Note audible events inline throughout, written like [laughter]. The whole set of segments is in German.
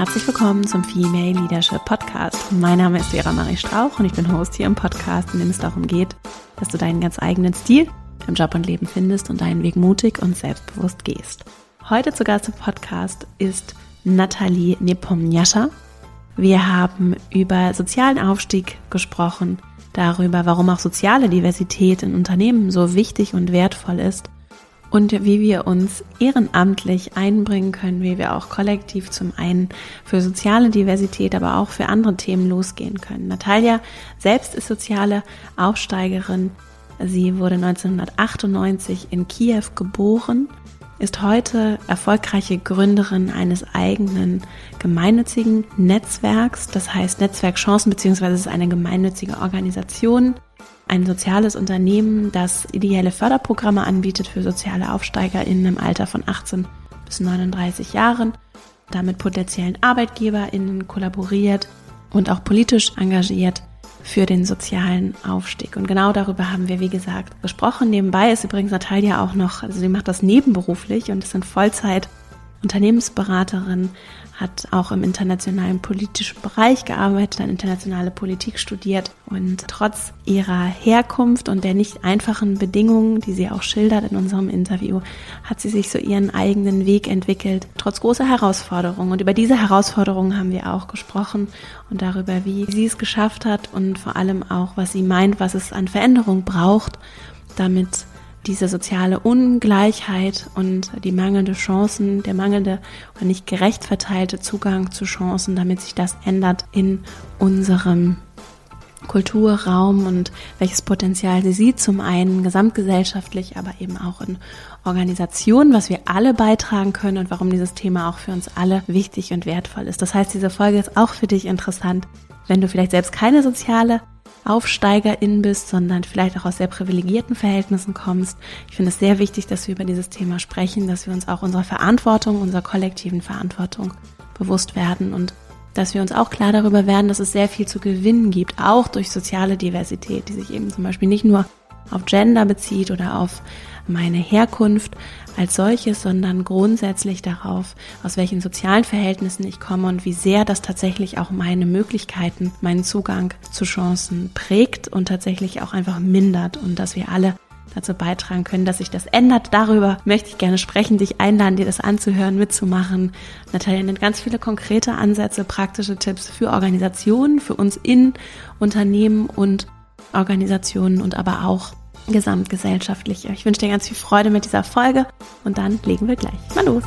Herzlich willkommen zum Female Leadership Podcast. Mein Name ist Vera Marie Strauch und ich bin Host hier im Podcast, in dem es darum geht, dass du deinen ganz eigenen Stil im Job und Leben findest und deinen Weg mutig und selbstbewusst gehst. Heute zu Gast im Podcast ist Nathalie Nepomniascha. Wir haben über sozialen Aufstieg gesprochen, darüber, warum auch soziale Diversität in Unternehmen so wichtig und wertvoll ist und wie wir uns ehrenamtlich einbringen können, wie wir auch kollektiv zum einen für soziale Diversität, aber auch für andere Themen losgehen können. Natalia selbst ist soziale Aufsteigerin. Sie wurde 1998 in Kiew geboren, ist heute erfolgreiche Gründerin eines eigenen gemeinnützigen Netzwerks, das heißt Netzwerk Chancen, beziehungsweise es ist eine gemeinnützige Organisation, ein soziales Unternehmen, das ideelle Förderprogramme anbietet für soziale AufsteigerInnen im Alter von 18 bis 39 Jahren, damit potenziellen ArbeitgeberInnen kollaboriert und auch politisch engagiert für den sozialen Aufstieg. Und genau darüber haben wir, wie gesagt, gesprochen. Nebenbei ist übrigens Natalia auch noch, also sie macht das nebenberuflich und ist in Vollzeit Unternehmensberaterin, hat auch im internationalen politischen Bereich gearbeitet, hat internationale Politik studiert und trotz ihrer Herkunft und der nicht einfachen Bedingungen, die sie auch schildert in unserem Interview, hat sie sich so ihren eigenen Weg entwickelt, trotz großer Herausforderungen. Und über diese Herausforderungen haben wir auch gesprochen und darüber, wie sie es geschafft hat und vor allem auch, was sie meint, was es an Veränderung braucht, damit diese soziale Ungleichheit und die mangelnde Chancen, der mangelnde oder nicht gerecht verteilte Zugang zu Chancen, damit sich das ändert in unserem Kulturraum und welches Potenzial sie sieht, zum einen gesamtgesellschaftlich, aber eben auch in Organisationen, was wir alle beitragen können und warum dieses Thema auch für uns alle wichtig und wertvoll ist. Das heißt, diese Folge ist auch für dich interessant, wenn du vielleicht selbst keine soziale Aufsteigerin bist, sondern vielleicht auch aus sehr privilegierten Verhältnissen kommst. Ich finde es sehr wichtig, dass wir über dieses Thema sprechen, dass wir uns auch unserer Verantwortung, unserer kollektiven Verantwortung bewusst werden und dass wir uns auch klar darüber werden, dass es sehr viel zu gewinnen gibt, auch durch soziale Diversität, die sich eben zum Beispiel nicht nur auf Gender bezieht oder auf meine Herkunft als solches, sondern grundsätzlich darauf, aus welchen sozialen Verhältnissen ich komme und wie sehr das tatsächlich auch meine Möglichkeiten, meinen Zugang zu Chancen prägt und tatsächlich auch einfach mindert und dass wir alle dazu beitragen können, dass sich das ändert. Darüber möchte ich gerne sprechen, dich einladen, dir das anzuhören, mitzumachen. Natalia nennt ganz viele konkrete Ansätze, praktische Tipps für Organisationen, für uns in Unternehmen und Organisationen und aber auch gesamtgesellschaftlich. Ich wünsche dir ganz viel Freude mit dieser Folge und dann legen wir gleich mal los.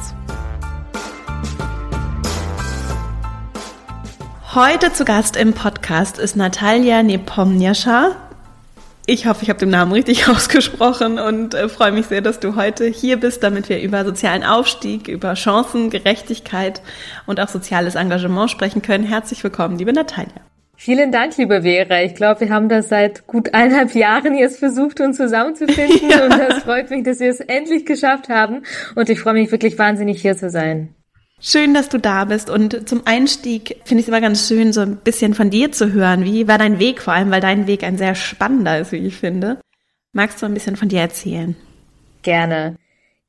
Heute zu Gast im Podcast ist Natalia Nepomniascha. Ich hoffe, ich habe den Namen richtig [laughs] ausgesprochen und äh, freue mich sehr, dass du heute hier bist, damit wir über sozialen Aufstieg, über Chancen, Gerechtigkeit und auch soziales Engagement sprechen können. Herzlich willkommen, liebe Natalia. Vielen Dank, liebe Vera. Ich glaube, wir haben das seit gut eineinhalb Jahren jetzt versucht, uns zusammenzufinden. [laughs] Ja. Und das freut mich, dass wir es endlich geschafft haben. Und ich freue mich wirklich wahnsinnig, hier zu sein. Schön, dass du da bist. Und zum Einstieg finde ich es immer ganz schön, so ein bisschen von dir zu hören. Wie war dein Weg, vor allem, weil dein Weg ein sehr spannender ist, wie ich finde. Magst du ein bisschen von dir erzählen? Gerne.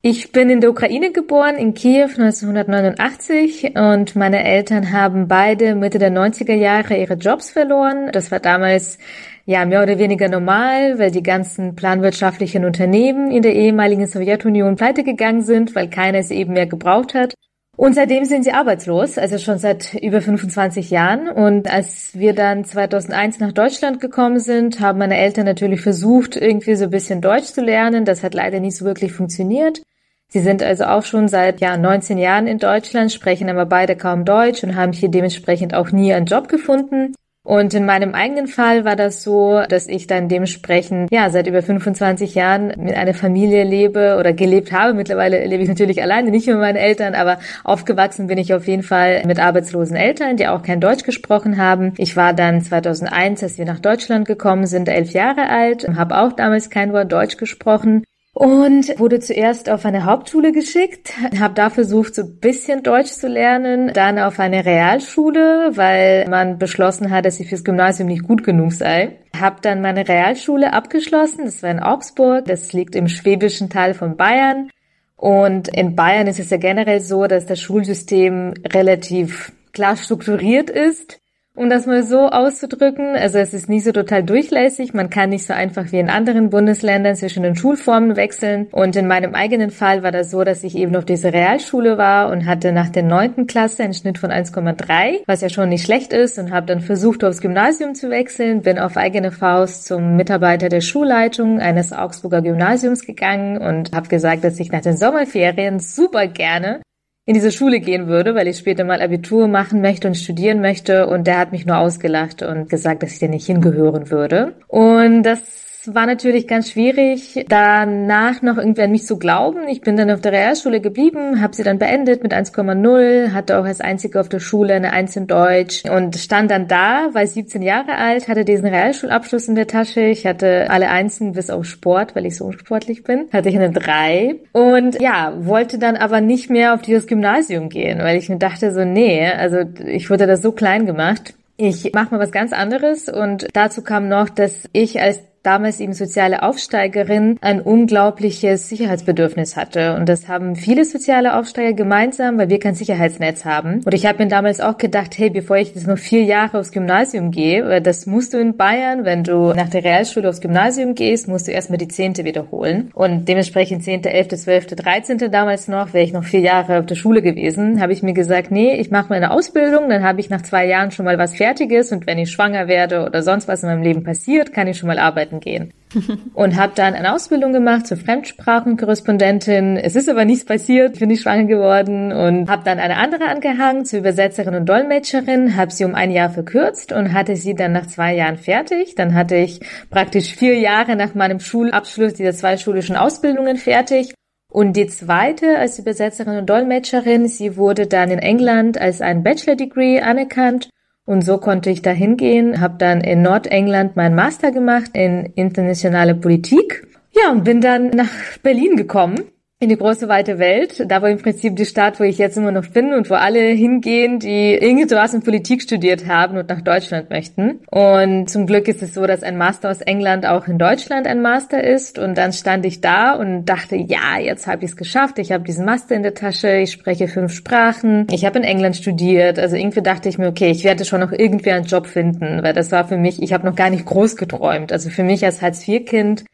Ich bin in der Ukraine geboren, in Kiew 1989 und meine Eltern haben beide Mitte der 90er Jahre ihre Jobs verloren. Das war damals ja mehr oder weniger normal, weil die ganzen planwirtschaftlichen Unternehmen in der ehemaligen Sowjetunion pleite gegangen sind, weil keiner es eben mehr gebraucht hat. Und seitdem sind sie arbeitslos, also schon seit über 25 Jahren. Und als wir dann 2001 nach Deutschland gekommen sind, haben meine Eltern natürlich versucht, irgendwie so ein bisschen Deutsch zu lernen. Das hat leider nicht so wirklich funktioniert. Sie sind also auch schon seit ja, 19 Jahren in Deutschland, sprechen aber beide kaum Deutsch und haben hier dementsprechend auch nie einen Job gefunden. Und in meinem eigenen Fall war das so, dass ich dann dementsprechend, ja, seit über 25 Jahren mit einer Familie lebe oder gelebt habe. Mittlerweile lebe ich natürlich alleine, nicht mit meinen Eltern, aber aufgewachsen bin ich auf jeden Fall mit arbeitslosen Eltern, die auch kein Deutsch gesprochen haben. Ich war dann 2001, als wir nach Deutschland gekommen sind, elf Jahre alt, habe auch damals kein Wort Deutsch gesprochen und wurde zuerst auf eine Hauptschule geschickt, [laughs] habe da versucht, so ein bisschen Deutsch zu lernen, dann auf eine Realschule, weil man beschlossen hat, dass ich fürs Gymnasium nicht gut genug sei. Habe dann meine Realschule abgeschlossen, das war in Augsburg, das liegt im schwäbischen Teil von Bayern. Und in Bayern ist es ja generell so, dass das Schulsystem relativ klar strukturiert ist um das mal so auszudrücken. Also es ist nicht so total durchlässig. Man kann nicht so einfach wie in anderen Bundesländern zwischen den Schulformen wechseln. Und in meinem eigenen Fall war das so, dass ich eben auf dieser Realschule war und hatte nach der neunten Klasse einen Schnitt von 1,3, was ja schon nicht schlecht ist und habe dann versucht, aufs Gymnasium zu wechseln, bin auf eigene Faust zum Mitarbeiter der Schulleitung eines Augsburger Gymnasiums gegangen und habe gesagt, dass ich nach den Sommerferien super gerne in diese Schule gehen würde, weil ich später mal Abitur machen möchte und studieren möchte. Und der hat mich nur ausgelacht und gesagt, dass ich da nicht hingehören würde. Und das war natürlich ganz schwierig, danach noch irgendwie an mich zu glauben. Ich bin dann auf der Realschule geblieben, habe sie dann beendet mit 1,0, hatte auch als Einzige auf der Schule eine 1 in Deutsch und stand dann da, war 17 Jahre alt, hatte diesen Realschulabschluss in der Tasche. Ich hatte alle Einsen bis auf Sport, weil ich so unsportlich bin, hatte ich eine 3 und ja, wollte dann aber nicht mehr auf dieses Gymnasium gehen, weil ich mir dachte so, nee, also ich wurde da so klein gemacht. Ich mache mal was ganz anderes und dazu kam noch, dass ich als damals eben soziale Aufsteigerin ein unglaubliches Sicherheitsbedürfnis hatte. Und das haben viele soziale Aufsteiger gemeinsam, weil wir kein Sicherheitsnetz haben. Und ich habe mir damals auch gedacht, hey, bevor ich jetzt noch vier Jahre aufs Gymnasium gehe, das musst du in Bayern, wenn du nach der Realschule aufs Gymnasium gehst, musst du erstmal die Zehnte wiederholen. Und dementsprechend Zehnte, Elfte, Zwölfte, Dreizehnte damals noch, wäre ich noch vier Jahre auf der Schule gewesen, habe ich mir gesagt, nee, ich mache meine Ausbildung, dann habe ich nach zwei Jahren schon mal was Fertiges und wenn ich schwanger werde oder sonst was in meinem Leben passiert, kann ich schon mal arbeiten arbeiten gehen. [laughs] und habe dann eine Ausbildung gemacht zur Fremdsprachenkorrespondentin. Es ist aber nichts passiert, ich bin nicht schwanger geworden und habe dann eine andere angehangen zur Übersetzerin und Dolmetscherin, habe sie um ein Jahr verkürzt und hatte sie dann nach zwei Jahren fertig. Dann hatte ich praktisch vier Jahre nach meinem Schulabschluss dieser zwei schulischen Ausbildungen fertig. Und die zweite als Übersetzerin und Dolmetscherin, sie wurde dann in England als ein Bachelor Degree anerkannt und so konnte ich da hingehen, habe dann in Nordengland meinen Master gemacht in internationale Politik. Ja, und bin dann nach Berlin gekommen in die große weite Welt. Da war im Prinzip die Stadt, wo ich jetzt immer noch bin und wo alle hingehen, die irgendwas in Politik studiert haben und nach Deutschland möchten. Und zum Glück ist es so, dass ein Master aus England auch in Deutschland ein Master ist. Und dann stand ich da und dachte, ja, jetzt habe ich es geschafft. Ich habe diesen Master in der Tasche. Ich spreche fünf Sprachen. Ich habe in England studiert. Also irgendwie dachte ich mir, okay, ich werde schon noch irgendwie einen Job finden, weil das war für mich, ich habe noch gar nicht groß geträumt. Also für mich als Hartz-IV-Kind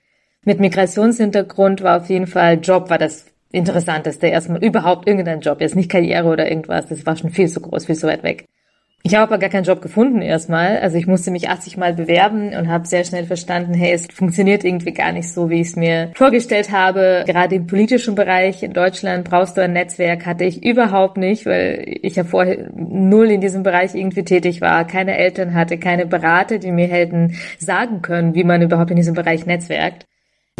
mit Migrationshintergrund war auf jeden Fall Job war das Interessanteste. Erstmal überhaupt irgendein Job. Jetzt nicht Karriere oder irgendwas. Das war schon viel zu groß, viel zu weit weg. Ich habe aber gar keinen Job gefunden erstmal. Also ich musste mich 80 Mal bewerben und habe sehr schnell verstanden, hey, es funktioniert irgendwie gar nicht so, wie ich es mir vorgestellt habe. Gerade im politischen Bereich in Deutschland brauchst du ein Netzwerk, hatte ich überhaupt nicht, weil ich ja vorher null in diesem Bereich irgendwie tätig war, keine Eltern hatte, keine Berater, die mir hätten sagen können, wie man überhaupt in diesem Bereich netzwerkt.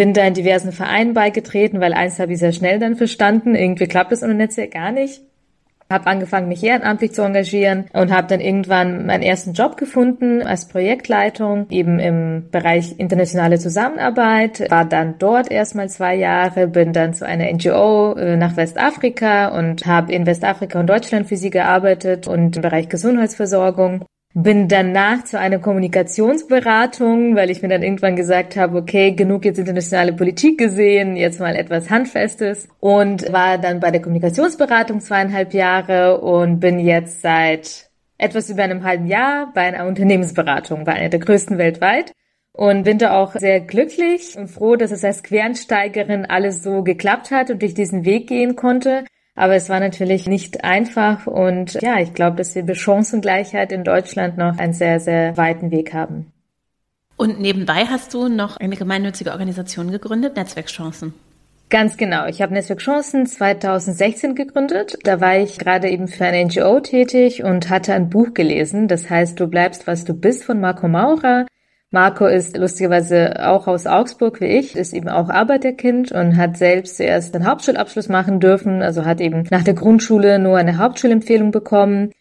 Bin da in diversen Vereinen beigetreten, weil eins habe ich sehr schnell dann verstanden. Irgendwie klappt es ohne Netzwerk gar nicht. Habe angefangen, mich ehrenamtlich zu engagieren und habe dann irgendwann meinen ersten Job gefunden als Projektleitung, eben im Bereich internationale Zusammenarbeit. War dann dort erstmal zwei Jahre, bin dann zu einer NGO äh, nach Westafrika und habe in Westafrika und Deutschland für sie gearbeitet und im Bereich Gesundheitsversorgung. Bin danach zu einer Kommunikationsberatung, weil ich mir dann irgendwann gesagt habe, okay, genug jetzt internationale Politik gesehen, jetzt mal etwas Handfestes und war dann bei der Kommunikationsberatung zweieinhalb Jahre und bin jetzt seit etwas über einem halben Jahr bei einer Unternehmensberatung, bei einer der größten weltweit und bin da auch sehr glücklich und froh, dass es als Quereinsteigerin alles so geklappt hat und ich diesen Weg gehen konnte. Aber es war natürlich nicht einfach und ja, ich glaube, dass wir bei Chancengleichheit in Deutschland noch einen sehr, sehr weiten Weg haben. Und nebenbei hast du noch eine gemeinnützige Organisation gegründet, Netzwerkchancen. Ganz genau. Ich habe Netzwerk Chancen 2016 gegründet. Da war ich gerade eben für eine NGO tätig und hatte ein Buch gelesen. Das heißt, du bleibst, was du bist von Marco Maurer. Marco ist lustigerweise auch aus Augsburg wie ich, ist eben auch Arbeiterkind und hat selbst zuerst einen Hauptschulabschluss machen dürfen, also hat eben nach der Grundschule nur eine Hauptschulempfehlung bekommen,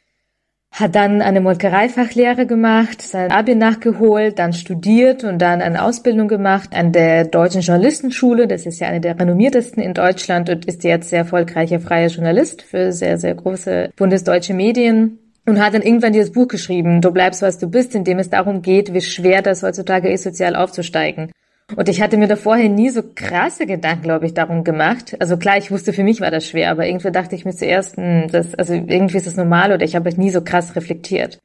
hat dann eine Molkereifachlehre gemacht, sein Abi nachgeholt, dann studiert und dann eine Ausbildung gemacht an der Deutschen Journalistenschule. Das ist ja eine der renommiertesten in Deutschland und ist jetzt sehr erfolgreicher freier Journalist für sehr, sehr große bundesdeutsche Medien und hat dann irgendwann dieses Buch geschrieben, Du bleibst, was du bist, in dem es darum geht, wie schwer das heutzutage ist, sozial aufzusteigen. Und ich hatte mir da vorher nie so krasse Gedanken, glaube ich, darum gemacht. Also klar, ich wusste, für mich war das schwer, aber irgendwie dachte ich mir zuerst, hm, das, also irgendwie ist das normal oder ich habe halt nie so krass reflektiert.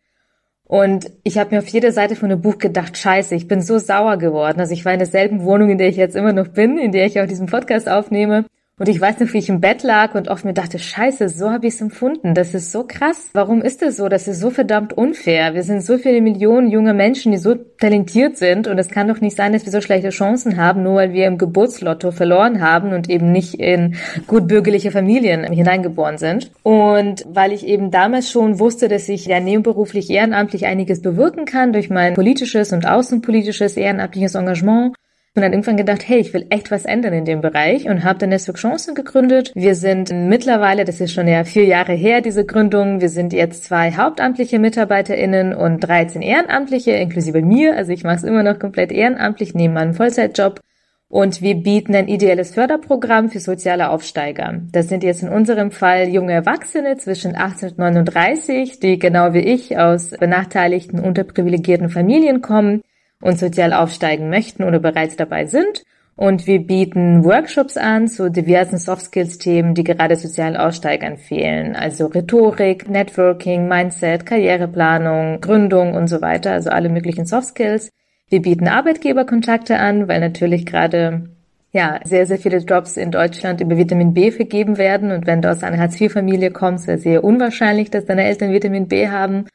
Und ich habe mir auf jeder Seite von dem Buch gedacht, scheiße, ich bin so sauer geworden. Also ich war in derselben Wohnung, in der ich jetzt immer noch bin, in der ich auch diesen Podcast aufnehme. Und ich weiß noch, wie ich im Bett lag und oft mir dachte, scheiße, so habe ich es empfunden. Das ist so krass. Warum ist das so? Das ist so verdammt unfair. Wir sind so viele Millionen junge Menschen, die so talentiert sind. Und es kann doch nicht sein, dass wir so schlechte Chancen haben, nur weil wir im Geburtslotto verloren haben und eben nicht in gut bürgerliche Familien hineingeboren sind. Und weil ich eben damals schon wusste, dass ich ja nebenberuflich ehrenamtlich einiges bewirken kann durch mein politisches und außenpolitisches ehrenamtliches Engagement, und dann irgendwann gedacht, hey, ich will echt was ändern in dem Bereich und habe dann Netzwerk Chancen gegründet. Wir sind mittlerweile, das ist schon ja vier Jahre her, diese Gründung, wir sind jetzt zwei hauptamtliche MitarbeiterInnen und 13 Ehrenamtliche, inklusive mir. Also ich mache es immer noch komplett ehrenamtlich, neben meinem Vollzeitjob. Und wir bieten ein ideelles Förderprogramm für soziale Aufsteiger. Das sind jetzt in unserem Fall junge Erwachsene zwischen 18 und 39, die genau wie ich aus benachteiligten, unterprivilegierten Familien kommen und sozial aufsteigen möchten oder bereits dabei sind. Und wir bieten Workshops an zu diversen Soft Skills Themen, die gerade sozialen Aussteigern fehlen. Also Rhetorik, Networking, Mindset, Karriereplanung, Gründung und so weiter. Also alle möglichen Soft Skills. Wir bieten Arbeitgeberkontakte an, weil natürlich gerade ja, sehr, sehr viele Jobs in Deutschland über Vitamin B vergeben werden. Und wenn du aus einer Hartz-IV-Familie kommst, ist es sehr unwahrscheinlich, dass deine Eltern Vitamin B haben.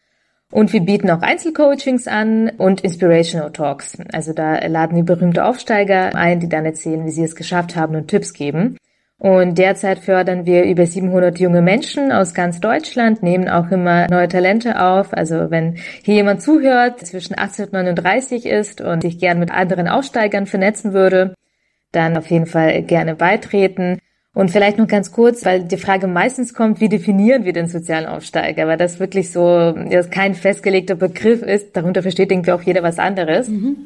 Und wir bieten auch Einzelcoachings an und Inspirational Talks. Also da laden wir berühmte Aufsteiger ein, die dann erzählen, wie sie es geschafft haben und Tipps geben. Und derzeit fördern wir über 700 junge Menschen aus ganz Deutschland, nehmen auch immer neue Talente auf. Also wenn hier jemand zuhört, zwischen 18 und 39 ist und sich gern mit anderen Aufsteigern vernetzen würde, dann auf jeden Fall gerne beitreten. Und vielleicht noch ganz kurz, weil die Frage meistens kommt, wie definieren wir den sozialen Aufsteiger? Weil das wirklich so, das kein festgelegter Begriff ist. Darunter versteht irgendwie auch jeder was anderes. Mhm.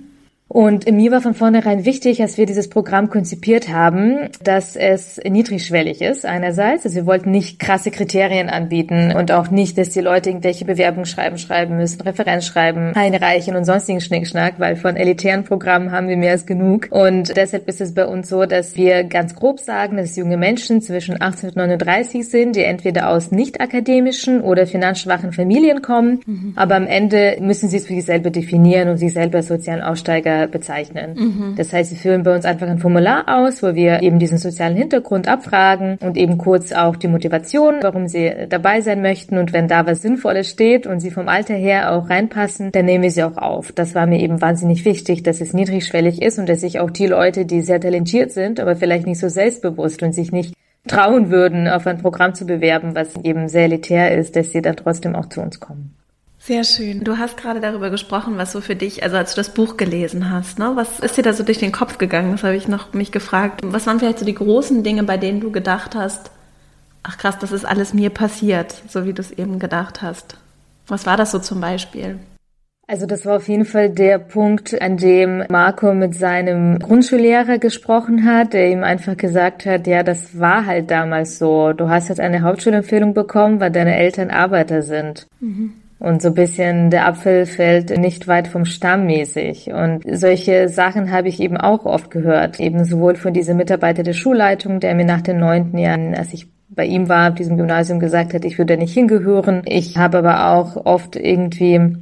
Und mir war von vornherein wichtig, als wir dieses Programm konzipiert haben, dass es niedrigschwellig ist einerseits. Also wir wollten nicht krasse Kriterien anbieten und auch nicht, dass die Leute irgendwelche Bewerbungen schreiben, schreiben müssen, Referenzschreiben einreichen und sonstigen Schnickschnack, weil von elitären Programmen haben wir mehr als genug. Und deshalb ist es bei uns so, dass wir ganz grob sagen, dass junge Menschen zwischen 18 und 39 sind, die entweder aus nicht akademischen oder finanzschwachen Familien kommen, mhm. aber am Ende müssen sie es für sich selber definieren und sich selber als sozialen Aussteiger bezeichnen. Mhm. Das heißt, sie füllen bei uns einfach ein Formular aus, wo wir eben diesen sozialen Hintergrund abfragen und eben kurz auch die Motivation, warum sie dabei sein möchten. Und wenn da was Sinnvolles steht und sie vom Alter her auch reinpassen, dann nehmen wir sie auch auf. Das war mir eben wahnsinnig wichtig, dass es niedrigschwellig ist und dass sich auch die Leute, die sehr talentiert sind, aber vielleicht nicht so selbstbewusst und sich nicht trauen würden, auf ein Programm zu bewerben, was eben sehr elitär ist, dass sie dann trotzdem auch zu uns kommen. Sehr schön. Du hast gerade darüber gesprochen, was so für dich, also als du das Buch gelesen hast, ne, was ist dir da so durch den Kopf gegangen? Das habe ich noch mich gefragt. Was waren vielleicht so die großen Dinge, bei denen du gedacht hast, ach krass, das ist alles mir passiert, so wie du es eben gedacht hast? Was war das so zum Beispiel? Also das war auf jeden Fall der Punkt, an dem Marco mit seinem Grundschullehrer gesprochen hat, der ihm einfach gesagt hat, ja, das war halt damals so. Du hast jetzt eine Hauptschulempfehlung bekommen, weil deine Eltern Arbeiter sind. Mhm. Und so bisschen der Apfel fällt nicht weit vom Stamm mäßig. Und solche Sachen habe ich eben auch oft gehört. Eben sowohl von diesem Mitarbeiter der Schulleitung, der mir nach den neunten Jahren, als ich bei ihm war, auf diesem Gymnasium gesagt hat, ich würde nicht hingehören. Ich habe aber auch oft irgendwie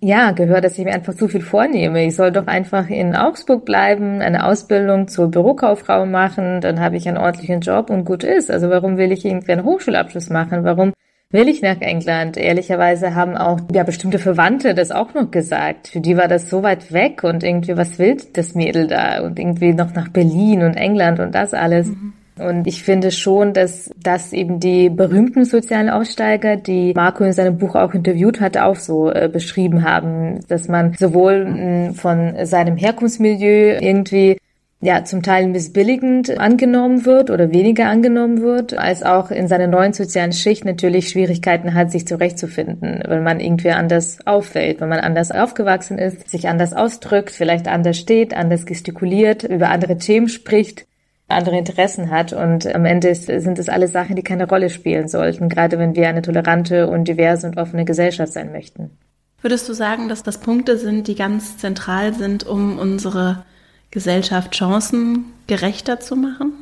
ja, gehört, dass ich mir einfach zu viel vornehme. Ich soll doch einfach in Augsburg bleiben, eine Ausbildung zur Bürokauffrau machen, dann habe ich einen ordentlichen Job und gut ist. Also warum will ich irgendwie einen Hochschulabschluss machen? Warum will ich nach England. Ehrlicherweise haben auch ja bestimmte Verwandte das auch noch gesagt. Für die war das so weit weg und irgendwie, was will das Mädel da? Und irgendwie noch nach Berlin und England und das alles. Mhm. Und ich finde schon, dass das eben die berühmten sozialen Aussteiger, die Marco in seinem Buch auch interviewt hat, auch so äh, beschrieben haben, dass man sowohl mh, von seinem Herkunftsmilieu irgendwie ja zum Teil missbilligend angenommen wird oder weniger angenommen wird, als auch in seiner neuen sozialen Schicht natürlich Schwierigkeiten hat, sich zurechtzufinden, wenn man irgendwie anders auffällt, wenn man anders aufgewachsen ist, sich anders ausdrückt, vielleicht anders steht, anders gestikuliert, über andere Themen spricht andere Interessen hat und am Ende sind es alle Sachen, die keine Rolle spielen sollten, gerade wenn wir eine tolerante und diverse und offene Gesellschaft sein möchten. Würdest du sagen, dass das Punkte sind, die ganz zentral sind, um unsere Gesellschaft chancengerechter zu machen?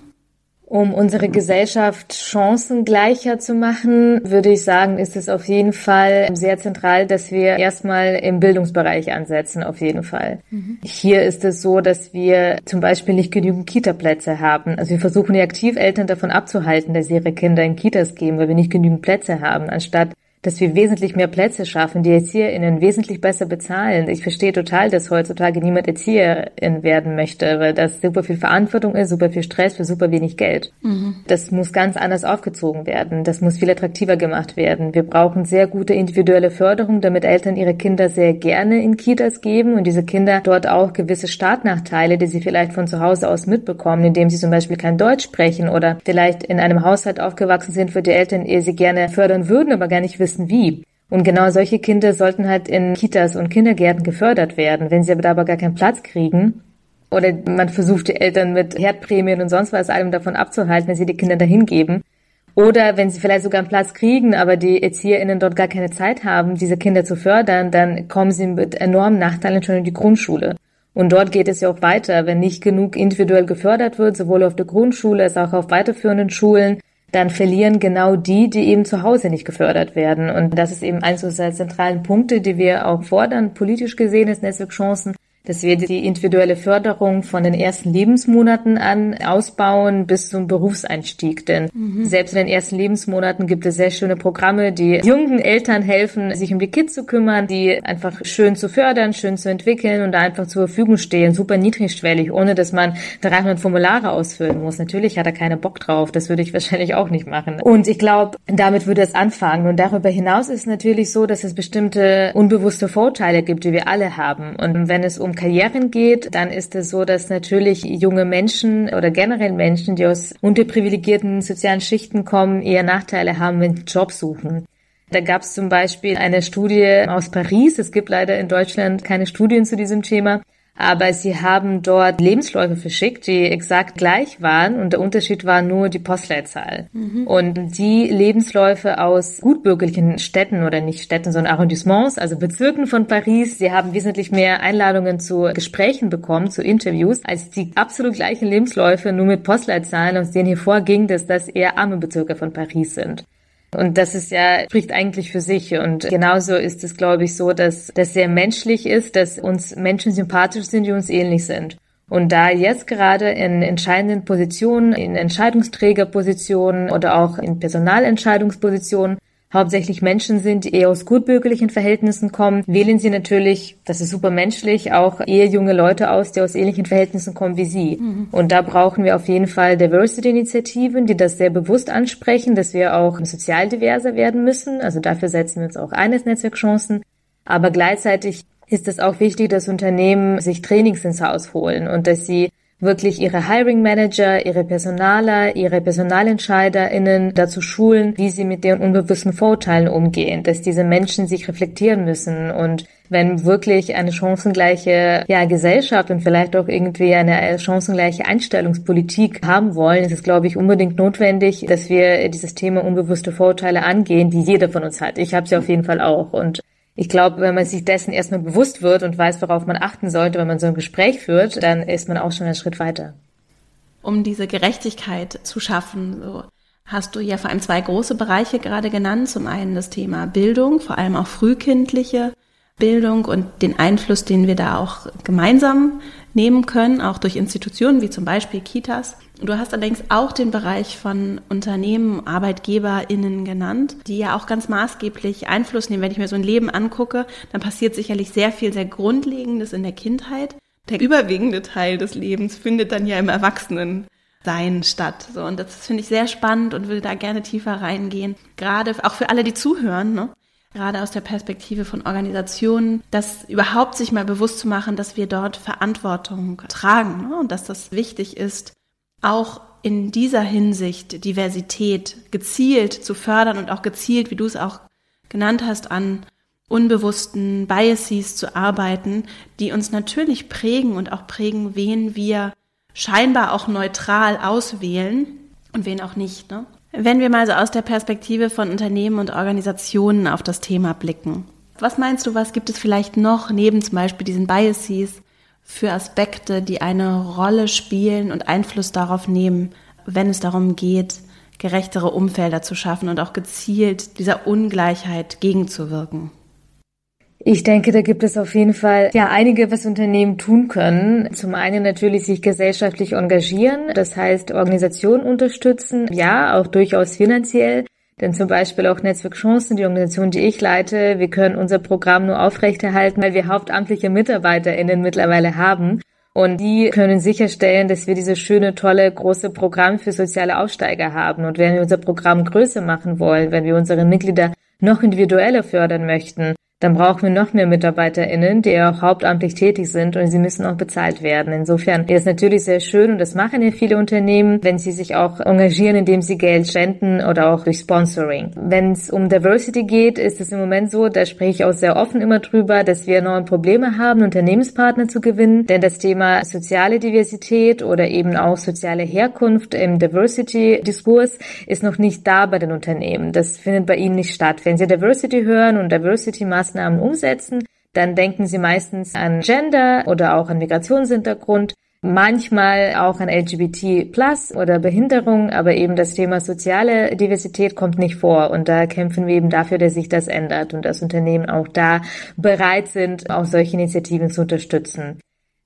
Um unsere Gesellschaft chancengleicher zu machen, würde ich sagen, ist es auf jeden Fall sehr zentral, dass wir erstmal im Bildungsbereich ansetzen, auf jeden Fall. Mhm. Hier ist es so, dass wir zum Beispiel nicht genügend Kita-Plätze haben. Also wir versuchen ja aktiv Eltern davon abzuhalten, dass sie ihre Kinder in Kitas geben, weil wir nicht genügend Plätze haben, anstatt dass wir wesentlich mehr Plätze schaffen, die ErzieherInnen wesentlich besser bezahlen. Ich verstehe total, dass heutzutage niemand Erzieherin werden möchte, weil das super viel Verantwortung ist, super viel Stress für super wenig Geld. Mhm. Das muss ganz anders aufgezogen werden. Das muss viel attraktiver gemacht werden. Wir brauchen sehr gute individuelle Förderung, damit Eltern ihre Kinder sehr gerne in Kitas geben und diese Kinder dort auch gewisse Startnachteile, die sie vielleicht von zu Hause aus mitbekommen, indem sie zum Beispiel kein Deutsch sprechen oder vielleicht in einem Haushalt aufgewachsen sind, wo die Eltern ihr sie gerne fördern würden, aber gar nicht wissen, wissen wie. Und genau solche Kinder sollten halt in Kitas und Kindergärten gefördert werden. Wenn sie aber da aber gar keinen Platz kriegen, oder man versucht die Eltern mit Herdprämien und sonst was allem davon abzuhalten, dass sie die Kinder dahin geben. Oder wenn sie vielleicht sogar einen Platz kriegen, aber die ErzieherInnen dort gar keine Zeit haben, diese Kinder zu fördern, dann kommen sie mit enormen Nachteilen schon in die Grundschule. Und dort geht es ja auch weiter, wenn nicht genug individuell gefördert wird, sowohl auf der Grundschule als auch auf weiterführenden Schulen, dann verlieren genau die, die eben zu Hause nicht gefördert werden. Und das ist eben eines unserer zentralen Punkte, die wir auch fordern, politisch gesehen ist Netzwerk Chancen, dass wir die individuelle Förderung von den ersten Lebensmonaten an ausbauen bis zum Berufseinstieg. Denn mhm. selbst in den ersten Lebensmonaten gibt es sehr schöne Programme, die jungen Eltern helfen, sich um die Kids zu kümmern, die einfach schön zu fördern, schön zu entwickeln und da einfach zur Verfügung stehen, super niedrigschwellig, ohne dass man 300 Formulare ausfüllen muss. Natürlich hat er keine Bock drauf, das würde ich wahrscheinlich auch nicht machen. Und ich glaube, damit würde es anfangen. Und darüber hinaus ist es natürlich so, dass es bestimmte unbewusste Vorteile gibt, die wir alle haben. Und wenn es um Karrieren geht, dann ist es so, dass natürlich junge Menschen oder generell Menschen, die aus unterprivilegierten sozialen Schichten kommen, eher Nachteile haben, wenn sie Job suchen. Da gab es zum Beispiel eine Studie aus Paris. Es gibt leider in Deutschland keine Studien zu diesem Thema aber sie haben dort Lebensläufe verschickt, die exakt gleich waren und der Unterschied war nur die Postleitzahl. Mhm. Und die Lebensläufe aus gutbürgerlichen Städten oder nicht Städten, sondern Arrondissements, also Bezirken von Paris, sie haben wesentlich mehr Einladungen zu Gesprächen bekommen, zu Interviews, als die absolut gleichen Lebensläufe, nur mit Postleitzahlen, aus denen hervorging, dass das eher arme Bezirke von Paris sind. Und das ist ja, spricht eigentlich für sich. Und genauso ist es, glaube ich, so, dass das sehr menschlich ist, dass uns Menschen sympathisch sind, die uns ähnlich sind. Und da jetzt gerade in entscheidenden Positionen, in Entscheidungsträgerpositionen oder auch in Personalentscheidungspositionen hauptsächlich Menschen sind, die eher aus gutbürgerlichen Verhältnissen kommen, wählen sie natürlich, das ist super menschlich, auch eher junge Leute aus, die aus ähnlichen Verhältnissen kommen wie sie. Mhm. Und da brauchen wir auf jeden Fall Diversity-Initiativen, die das sehr bewusst ansprechen, dass wir auch sozial diverser werden müssen. Also dafür setzen wir uns auch eines Netzwerkchancen. Aber gleichzeitig ist es auch wichtig, dass Unternehmen sich Trainings ins Haus holen und dass sie wirklich ihre Hiring Manager, ihre Personaler, ihre PersonalentscheiderInnen dazu schulen, wie sie mit den unbewussten Vorurteilen umgehen, dass diese Menschen sich reflektieren müssen und wenn wirklich eine chancengleiche ja, Gesellschaft und vielleicht auch irgendwie eine chancengleiche Einstellungspolitik haben wollen, ist es, glaube ich, unbedingt notwendig, dass wir dieses Thema unbewusste Vorurteile angehen, die jeder von uns hat. Ich habe sie auf jeden Fall auch. Und ich glaube, wenn man sich dessen erstmal bewusst wird und weiß, worauf man achten sollte, wenn man so ein Gespräch führt, dann ist man auch schon einen Schritt weiter. Um diese Gerechtigkeit zu schaffen, so hast du ja vor allem zwei große Bereiche gerade genannt. Zum einen das Thema Bildung, vor allem auch frühkindliche Bildung und den Einfluss, den wir da auch gemeinsam nehmen können, auch durch Institutionen wie zum Beispiel Kitas. Du hast allerdings auch den Bereich von Unternehmen, ArbeitgeberInnen genannt, die ja auch ganz maßgeblich Einfluss nehmen. Wenn ich mir so ein Leben angucke, dann passiert sicherlich sehr viel sehr Grundlegendes in der Kindheit. Der überwiegende Teil des Lebens findet dann ja im Erwachsenensein statt. So, und das finde ich sehr spannend und würde da gerne tiefer reingehen. Gerade auch für alle, die zuhören, ne? Gerade aus der Perspektive von Organisationen, das überhaupt sich mal bewusst zu machen, dass wir dort Verantwortung tragen ne? und dass das wichtig ist, auch in dieser Hinsicht Diversität gezielt zu fördern und auch gezielt, wie du es auch genannt hast, an unbewussten Biases zu arbeiten, die uns natürlich prägen und auch prägen, wen wir scheinbar auch neutral auswählen und wen auch nicht. Ne? Wenn wir mal so aus der Perspektive von Unternehmen und Organisationen auf das Thema blicken, was meinst du, was gibt es vielleicht noch neben zum Beispiel diesen Biases für Aspekte, die eine Rolle spielen und Einfluss darauf nehmen, wenn es darum geht, gerechtere Umfelder zu schaffen und auch gezielt dieser Ungleichheit gegenzuwirken? Ich denke, da gibt es auf jeden Fall ja einige, was Unternehmen tun können. Zum einen natürlich sich gesellschaftlich engagieren, das heißt Organisationen unterstützen, ja, auch durchaus finanziell. Denn zum Beispiel auch Netzwerk Chancen, die Organisation, die ich leite, wir können unser Programm nur aufrechterhalten, weil wir hauptamtliche MitarbeiterInnen mittlerweile haben. Und die können sicherstellen, dass wir dieses schöne, tolle, große Programm für soziale Aufsteiger haben. Und wenn wir unser Programm größer machen wollen, wenn wir unsere Mitglieder noch individueller fördern möchten, dann brauchen wir noch mehr MitarbeiterInnen, die auch hauptamtlich tätig sind und sie müssen auch bezahlt werden. Insofern ist natürlich sehr schön und das machen ja viele Unternehmen, wenn sie sich auch engagieren, indem sie Geld spenden oder auch durch Sponsoring. Wenn es um Diversity geht, ist es im Moment so, da spreche ich auch sehr offen immer drüber, dass wir neue Probleme haben, Unternehmenspartner zu gewinnen, denn das Thema soziale Diversität oder eben auch soziale Herkunft im Diversity-Diskurs ist noch nicht da bei den Unternehmen. Das findet bei ihnen nicht statt. Wenn sie Diversity hören und Diversity Maßnahmen umsetzen, dann denken sie meistens an Gender oder auch an Migrationshintergrund, manchmal auch an LGBT plus oder Behinderung, aber eben das Thema soziale Diversität kommt nicht vor. Und da kämpfen wir eben dafür, dass sich das ändert und dass Unternehmen auch da bereit sind, auch solche Initiativen zu unterstützen.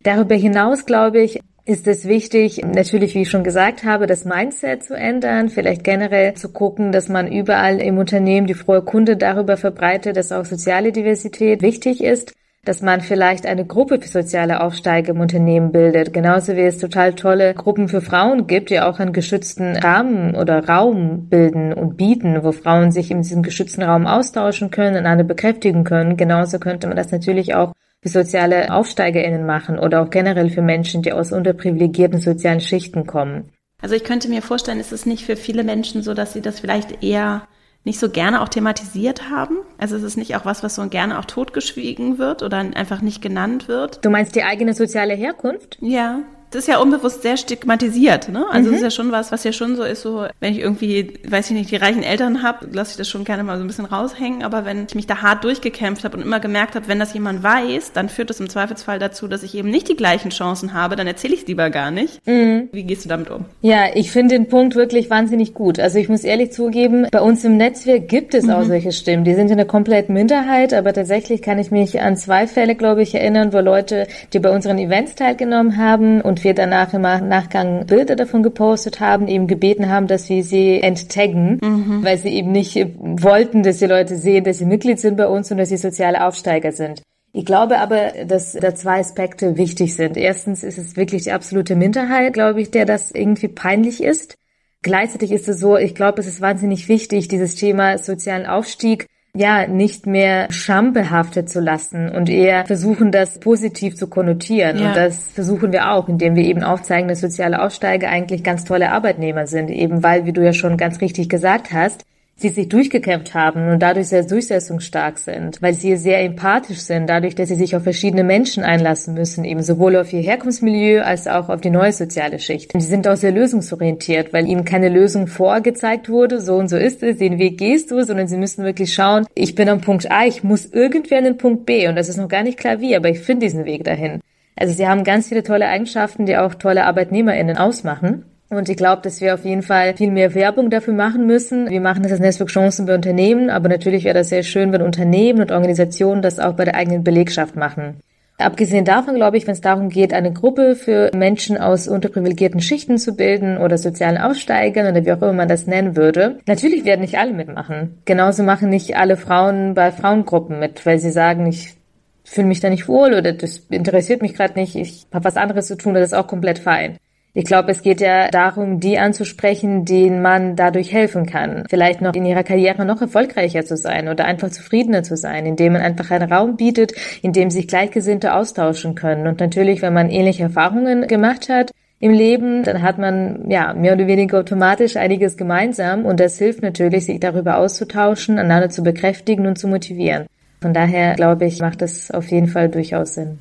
Darüber hinaus, glaube ich, ist es wichtig, natürlich, wie ich schon gesagt habe, das Mindset zu ändern, vielleicht generell zu gucken, dass man überall im Unternehmen die frohe Kunde darüber verbreitet, dass auch soziale Diversität wichtig ist dass man vielleicht eine Gruppe für soziale Aufsteiger im Unternehmen bildet, genauso wie es total tolle Gruppen für Frauen gibt, die auch einen geschützten Rahmen oder Raum bilden und bieten, wo Frauen sich in diesem geschützten Raum austauschen können und andere bekräftigen können. Genauso könnte man das natürlich auch für soziale AufsteigerInnen machen oder auch generell für Menschen, die aus unterprivilegierten sozialen Schichten kommen. Also ich könnte mir vorstellen, ist es nicht für viele Menschen so, dass sie das vielleicht eher nicht so gerne auch thematisiert haben? Also es ist nicht auch was, was so gerne auch totgeschwiegen wird oder einfach nicht genannt wird? Du meinst die eigene soziale Herkunft? Ja das ist ja unbewusst sehr stigmatisiert, ne? Also mhm. das ist ja schon was, was ja schon so ist, so wenn ich irgendwie, weiß ich nicht, die reichen Eltern habe, lasse ich das schon gerne mal so ein bisschen raushängen. Aber wenn ich mich da hart durchgekämpft habe und immer gemerkt habe, wenn das jemand weiß, dann führt das im Zweifelsfall dazu, dass ich eben nicht die gleichen Chancen habe, dann erzähle ich es lieber gar nicht. Mhm. Wie gehst du damit um? Ja, ich finde den Punkt wirklich wahnsinnig gut. Also ich muss ehrlich zugeben, bei uns im Netzwerk gibt es mhm. auch solche Stimmen. Die sind in der kompletten Minderheit, aber tatsächlich kann ich mich an zwei Fälle, glaube ich, erinnern, wo Leute, die bei unseren Events teilgenommen haben und wir danach im Nachgang Bilder davon gepostet haben, eben gebeten haben, dass wir sie enttaggen, mhm. weil sie eben nicht wollten, dass die Leute sehen, dass sie Mitglied sind bei uns und dass sie soziale Aufsteiger sind. Ich glaube aber, dass da zwei Aspekte wichtig sind. Erstens ist es wirklich die absolute Minderheit, glaube ich, der das irgendwie peinlich ist. Gleichzeitig ist es so, ich glaube, es ist wahnsinnig wichtig, dieses Thema sozialen Aufstieg ja, nicht mehr schambehaftet zu lassen und eher versuchen, das positiv zu konnotieren. Ja. Und das versuchen wir auch, indem wir eben aufzeigen, dass soziale Aussteiger eigentlich ganz tolle Arbeitnehmer sind, eben weil, wie du ja schon ganz richtig gesagt hast, sie sich durchgekämpft haben und dadurch sehr durchsetzungsstark sind, weil sie sehr empathisch sind, dadurch, dass sie sich auf verschiedene Menschen einlassen müssen, eben sowohl auf ihr Herkunftsmilieu als auch auf die neue soziale Schicht. Und sie sind auch sehr lösungsorientiert, weil ihnen keine Lösung vorgezeigt wurde, so und so ist es, den Weg gehst du, sondern sie müssen wirklich schauen, ich bin am Punkt A, ich muss irgendwie an den Punkt B und das ist noch gar nicht klar wie, aber ich finde diesen Weg dahin. Also sie haben ganz viele tolle Eigenschaften, die auch tolle ArbeitnehmerInnen ausmachen. Und ich glaube, dass wir auf jeden Fall viel mehr Werbung dafür machen müssen. Wir machen das als Netzwerk Chancen bei Unternehmen, aber natürlich wäre das sehr schön, wenn Unternehmen und Organisationen das auch bei der eigenen Belegschaft machen. Abgesehen davon glaube ich, wenn es darum geht, eine Gruppe für Menschen aus unterprivilegierten Schichten zu bilden oder sozialen Aussteigern oder wie auch immer man das nennen würde, natürlich werden nicht alle mitmachen. Genauso machen nicht alle Frauen bei Frauengruppen mit, weil sie sagen, ich fühle mich da nicht wohl oder das interessiert mich gerade nicht, ich habe was anderes zu tun, das ist auch komplett fein. Ich glaube, es geht ja darum, die anzusprechen, denen man dadurch helfen kann. Vielleicht noch in ihrer Karriere noch erfolgreicher zu sein oder einfach zufriedener zu sein, indem man einfach einen Raum bietet, in dem sich Gleichgesinnte austauschen können. Und natürlich, wenn man ähnliche Erfahrungen gemacht hat, im Leben, dann hat man ja mehr oder weniger automatisch einiges gemeinsam und das hilft natürlich, sich darüber auszutauschen, einander zu bekräftigen und zu motivieren. Von daher glaube ich, macht es auf jeden Fall durchaus Sinn.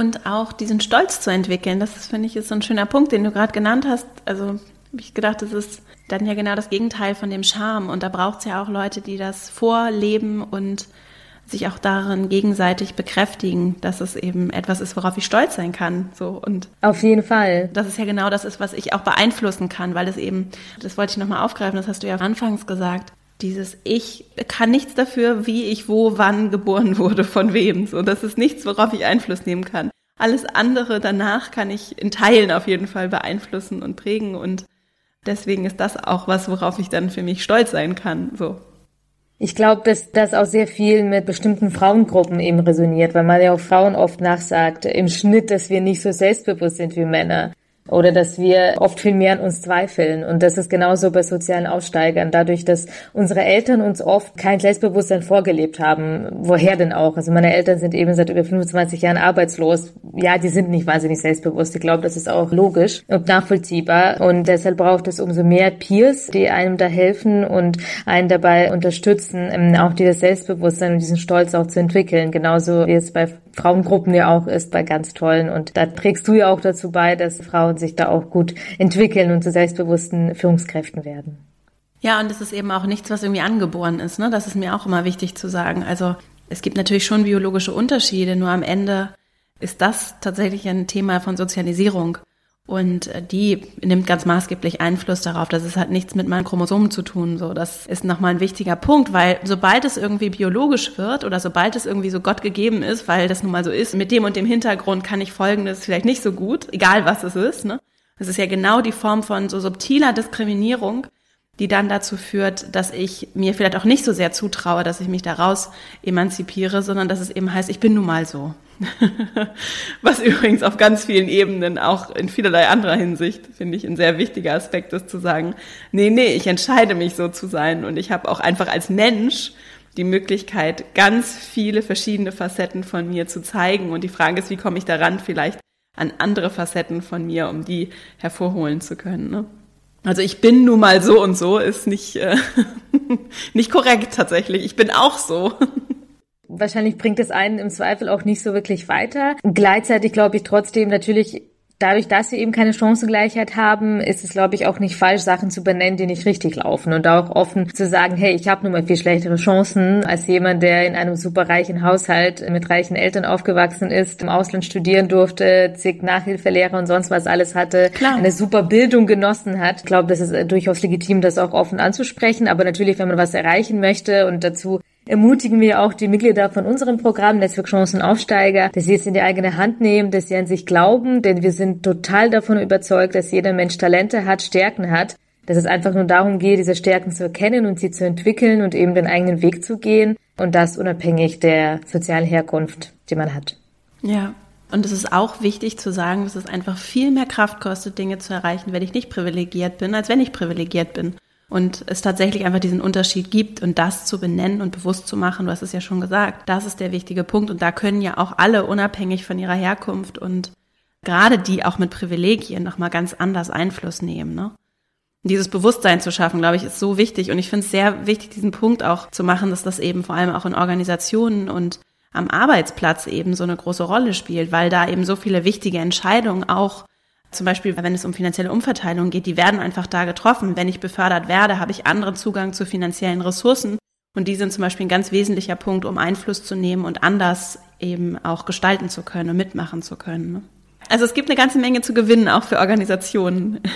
Und auch diesen Stolz zu entwickeln, das finde ich ist so ein schöner Punkt, den du gerade genannt hast. Also habe ich gedacht, das ist dann ja genau das Gegenteil von dem Charme. Und da braucht es ja auch Leute, die das vorleben und sich auch darin gegenseitig bekräftigen, dass es eben etwas ist, worauf ich stolz sein kann. So und auf jeden Fall. Das ist ja genau das ist, was ich auch beeinflussen kann, weil es eben, das wollte ich nochmal aufgreifen, das hast du ja anfangs gesagt, dieses Ich kann nichts dafür, wie ich wo, wann geboren wurde, von wem. So, das ist nichts, worauf ich Einfluss nehmen kann. Alles andere danach kann ich in Teilen auf jeden Fall beeinflussen und prägen und deswegen ist das auch was, worauf ich dann für mich stolz sein kann. So. Ich glaube, dass das auch sehr viel mit bestimmten Frauengruppen eben resoniert, weil man ja auch Frauen oft nachsagt, im Schnitt, dass wir nicht so selbstbewusst sind wie Männer oder dass wir oft viel mehr an uns zweifeln. Und das ist genauso bei sozialen Aussteigern. Dadurch, dass unsere Eltern uns oft kein Selbstbewusstsein vorgelebt haben. Woher denn auch? Also meine Eltern sind eben seit über 25 Jahren arbeitslos. Ja, die sind nicht wahnsinnig selbstbewusst. Ich glaube, das ist auch logisch und nachvollziehbar. Und deshalb braucht es umso mehr Peers, die einem da helfen und einen dabei unterstützen, ähm, auch dieses Selbstbewusstsein und diesen Stolz auch zu entwickeln. Genauso wie es bei Frauengruppen ja auch ist, bei ganz tollen. Und da trägst du ja auch dazu bei, dass Frauen sich da auch gut entwickeln und zu selbstbewussten Führungskräften werden. Ja, und es ist eben auch nichts, was irgendwie angeboren ist. Ne? Das ist mir auch immer wichtig zu sagen. Also es gibt natürlich schon biologische Unterschiede, nur am Ende ist das tatsächlich ein Thema von Sozialisierung. Und äh, die nimmt ganz maßgeblich Einfluss darauf. Das ist halt nichts mit meinen Chromosomen zu tun. So, das ist nochmal ein wichtiger Punkt, weil sobald es irgendwie biologisch wird oder sobald es irgendwie so Gott gegeben ist, weil das nun mal so ist, mit dem und dem Hintergrund kann ich Folgendes vielleicht nicht so gut, egal was es ist. Ne? Das ist ja genau die Form von so subtiler Diskriminierung, die dann dazu führt, dass ich mir vielleicht auch nicht so sehr zutraue, dass ich mich daraus emanzipiere, sondern dass es eben heißt, ich bin nun mal so. [laughs] Was übrigens auf ganz vielen Ebenen, auch in vielerlei anderer Hinsicht, finde ich, ein sehr wichtiger Aspekt ist zu sagen, nee, nee, ich entscheide mich so zu sein und ich habe auch einfach als Mensch die Möglichkeit, ganz viele verschiedene Facetten von mir zu zeigen. Und die Frage ist, wie komme ich daran, vielleicht an andere Facetten von mir, um die hervorholen zu können. Ne? Also ich bin nun mal so und so ist nicht, äh, [laughs] nicht korrekt tatsächlich. Ich bin auch so. Wahrscheinlich bringt es einen im Zweifel auch nicht so wirklich weiter. Gleichzeitig glaube ich trotzdem natürlich, dadurch, dass wir eben keine Chancengleichheit haben, ist es, glaube ich, auch nicht falsch, Sachen zu benennen, die nicht richtig laufen und auch offen zu sagen, hey, ich habe nun mal viel schlechtere Chancen als jemand, der in einem superreichen Haushalt mit reichen Eltern aufgewachsen ist, im Ausland studieren durfte, zig Nachhilfelehrer und sonst was alles hatte, Klar. eine super Bildung genossen hat. Ich glaube, das ist durchaus legitim, das auch offen anzusprechen, aber natürlich, wenn man was erreichen möchte und dazu ermutigen wir auch die Mitglieder von unserem Programm Netzwerk Chancen Aufsteiger, dass sie es in die eigene Hand nehmen, dass sie an sich glauben, denn wir sind total davon überzeugt, dass jeder Mensch Talente hat, Stärken hat, dass es einfach nur darum geht, diese Stärken zu erkennen und sie zu entwickeln und eben den eigenen Weg zu gehen und das unabhängig der sozialen Herkunft, die man hat. Ja, und es ist auch wichtig zu sagen, dass es einfach viel mehr Kraft kostet, Dinge zu erreichen, wenn ich nicht privilegiert bin, als wenn ich privilegiert bin und es tatsächlich einfach diesen Unterschied gibt und das zu benennen und bewusst zu machen, du hast es ja schon gesagt, das ist der wichtige Punkt und da können ja auch alle unabhängig von ihrer Herkunft und gerade die auch mit Privilegien nochmal ganz anders Einfluss nehmen. Ne? Dieses Bewusstsein zu schaffen, glaube ich, ist so wichtig und ich finde es sehr wichtig, diesen Punkt auch zu machen, dass das eben vor allem auch in Organisationen und am Arbeitsplatz eben so eine große Rolle spielt, weil da eben so viele wichtige Entscheidungen auch zum Beispiel, wenn es um finanzielle Umverteilung geht, die werden einfach da getroffen. Wenn ich befördert werde, habe ich anderen Zugang zu finanziellen Ressourcen. Und die sind zum Beispiel ein ganz wesentlicher Punkt, um Einfluss zu nehmen und anders eben auch gestalten zu können und mitmachen zu können. Also es gibt eine ganze Menge zu gewinnen, auch für Organisationen. [laughs]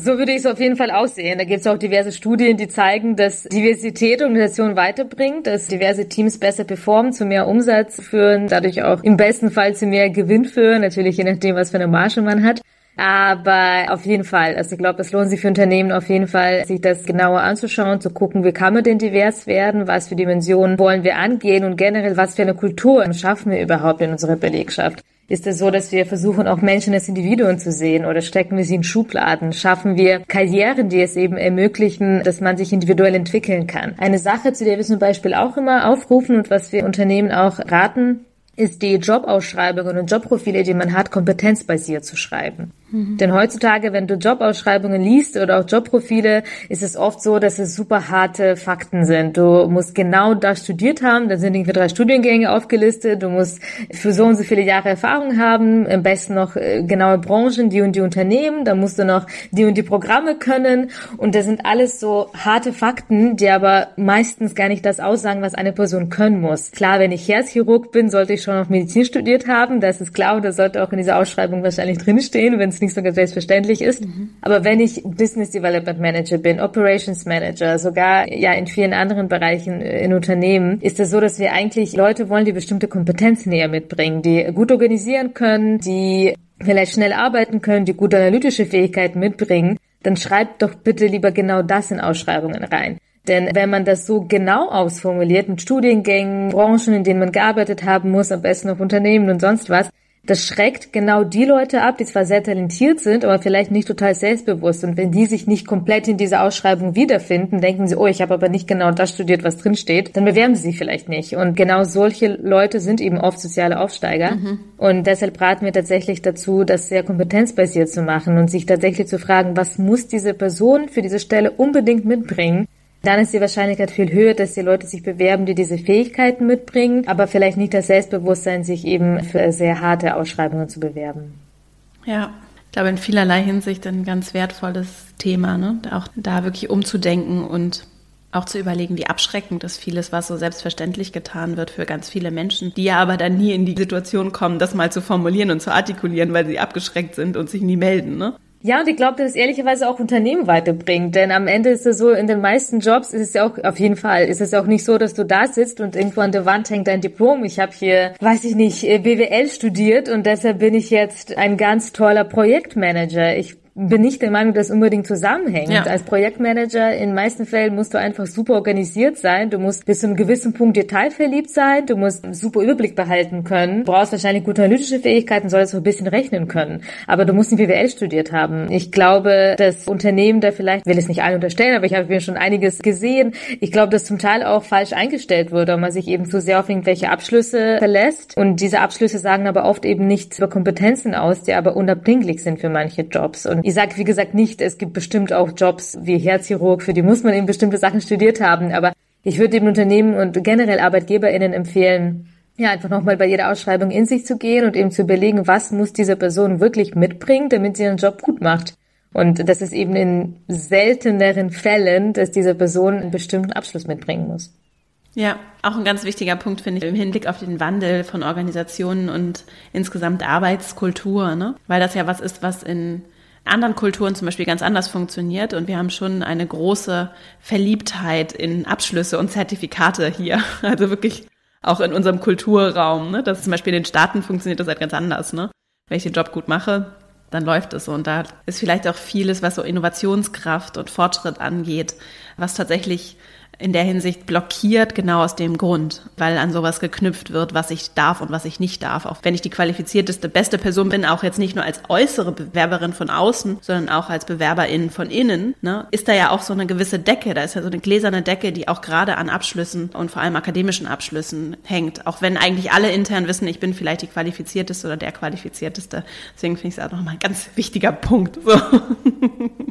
So würde ich es auf jeden Fall aussehen. Da gibt es auch diverse Studien, die zeigen, dass Diversität Organisationen weiterbringt, dass diverse Teams besser performen, zu mehr Umsatz führen, dadurch auch im besten Fall zu mehr Gewinn führen, natürlich je nachdem, was für eine Marge man hat. Aber auf jeden Fall, also ich glaube, es lohnt sich für Unternehmen auf jeden Fall, sich das genauer anzuschauen, zu gucken, wie kann man denn divers werden, was für Dimensionen wollen wir angehen und generell, was für eine Kultur schaffen wir überhaupt in unserer Belegschaft. Ist es so, dass wir versuchen, auch Menschen als Individuen zu sehen oder stecken wir sie in Schubladen? Schaffen wir Karrieren, die es eben ermöglichen, dass man sich individuell entwickeln kann? Eine Sache, zu der wir zum Beispiel auch immer aufrufen und was wir Unternehmen auch raten, ist die Jobausschreibungen und Jobprofile, die man hat, kompetenzbasiert zu schreiben. Mhm. Denn heutzutage, wenn du Jobausschreibungen liest oder auch Jobprofile, ist es oft so, dass es super harte Fakten sind. Du musst genau das studiert haben, da sind irgendwie drei Studiengänge aufgelistet, du musst für so und so viele Jahre Erfahrung haben, am besten noch äh, genaue Branchen, die und die Unternehmen, da musst du noch die und die Programme können und das sind alles so harte Fakten, die aber meistens gar nicht das aussagen, was eine Person können muss. Klar, wenn ich Herzchirurg bin, sollte ich schon auf Medizin studiert haben, das ist klar und das sollte auch in dieser Ausschreibung wahrscheinlich drinstehen, wenn es nicht sogar selbstverständlich ist. Mhm. Aber wenn ich Business Development Manager bin, Operations Manager, sogar ja in vielen anderen Bereichen äh, in Unternehmen, ist es so, dass wir eigentlich Leute wollen, die bestimmte Kompetenzen näher mitbringen, die gut organisieren können, die vielleicht schnell arbeiten können, die gute analytische Fähigkeiten mitbringen, dann schreibt doch bitte lieber genau das in Ausschreibungen rein. Denn wenn man das so genau ausformuliert mit Studiengängen, Branchen, in denen man gearbeitet haben muss, am besten auf Unternehmen und sonst was, das schreckt genau die Leute ab, die zwar sehr talentiert sind, aber vielleicht nicht total selbstbewusst. Und wenn die sich nicht komplett in dieser Ausschreibung wiederfinden, denken sie, oh, ich habe aber nicht genau das studiert, was drin steht, dann bewerben sie sich vielleicht nicht. Und genau solche Leute sind eben oft soziale Aufsteiger. Mhm. Und deshalb raten wir tatsächlich dazu, das sehr kompetenzbasiert zu machen und sich tatsächlich zu fragen, was muss diese Person für diese Stelle unbedingt mitbringen, dann ist die Wahrscheinlichkeit viel höher, dass die Leute sich bewerben, die diese Fähigkeiten mitbringen, aber vielleicht nicht das Selbstbewusstsein, sich eben für sehr harte Ausschreibungen zu bewerben. Ja, ich glaube in vielerlei Hinsicht ein ganz wertvolles Thema, ne? auch da wirklich umzudenken und auch zu überlegen, wie abschreckend ist vieles, was so selbstverständlich getan wird für ganz viele Menschen, die ja aber dann nie in die Situation kommen, das mal zu formulieren und zu artikulieren, weil sie abgeschreckt sind und sich nie melden. Ne? Ja, und ich glaube, dass es ehrlicherweise auch Unternehmen weiterbringt. Denn am Ende ist es so, in den meisten Jobs ist es ja auch, auf jeden Fall, ist es auch nicht so, dass du da sitzt und irgendwo an der Wand hängt dein Diplom. Ich habe hier, weiß ich nicht, BWL studiert und deshalb bin ich jetzt ein ganz toller Projektmanager. Ich bin nicht der Meinung, dass unbedingt zusammenhängt. Ja. Als Projektmanager in meisten Fällen musst du einfach super organisiert sein. Du musst bis zu einem gewissen Punkt detailverliebt sein. Du musst einen super Überblick behalten können. Du brauchst wahrscheinlich gute analytische Fähigkeiten, solltest auch ein bisschen rechnen können. Aber du musst ein BWL studiert haben. Ich glaube, dass Unternehmen da vielleicht, will es nicht allen unterstellen, aber ich habe mir schon einiges gesehen. Ich glaube, dass zum Teil auch falsch eingestellt wurde und man sich eben zu sehr auf irgendwelche Abschlüsse verlässt. Und diese Abschlüsse sagen aber oft eben nichts über Kompetenzen aus, die aber unabdinglich sind für manche Jobs. Und ich sage, wie gesagt, nicht, es gibt bestimmt auch Jobs wie Herzchirurg, für die muss man eben bestimmte Sachen studiert haben. Aber ich würde dem Unternehmen und generell ArbeitgeberInnen empfehlen, ja, einfach nochmal bei jeder Ausschreibung in sich zu gehen und eben zu überlegen, was muss diese Person wirklich mitbringen, damit sie ihren Job gut macht. Und das ist eben in selteneren Fällen, dass diese Person einen bestimmten Abschluss mitbringen muss. Ja, auch ein ganz wichtiger Punkt finde ich im Hinblick auf den Wandel von Organisationen und insgesamt Arbeitskultur, ne? Weil das ja was ist, was in anderen Kulturen zum Beispiel ganz anders funktioniert und wir haben schon eine große Verliebtheit in Abschlüsse und Zertifikate hier. [laughs] Also wirklich auch in unserem Kulturraum. Ne? Das zum Beispiel in den Staaten funktioniert das halt ganz anders. Ne? Wenn ich den Job gut mache, dann läuft es. Und da ist vielleicht auch vieles, was so Innovationskraft und Fortschritt angeht, was tatsächlich in der Hinsicht blockiert, genau aus dem Grund, weil an sowas geknüpft wird, was ich darf und was ich nicht darf. Auch wenn ich die qualifizierteste, beste Person bin, auch jetzt nicht nur als äußere Bewerberin von außen, sondern auch als Bewerberin von innen, ne, ist da ja auch so eine gewisse Decke, da ist ja so eine gläserne Decke, die auch gerade an Abschlüssen und vor allem akademischen Abschlüssen hängt. Auch wenn eigentlich alle intern wissen, ich bin vielleicht die qualifizierteste oder der qualifizierteste. Deswegen finde ich es auch nochmal ein ganz wichtiger Punkt. So.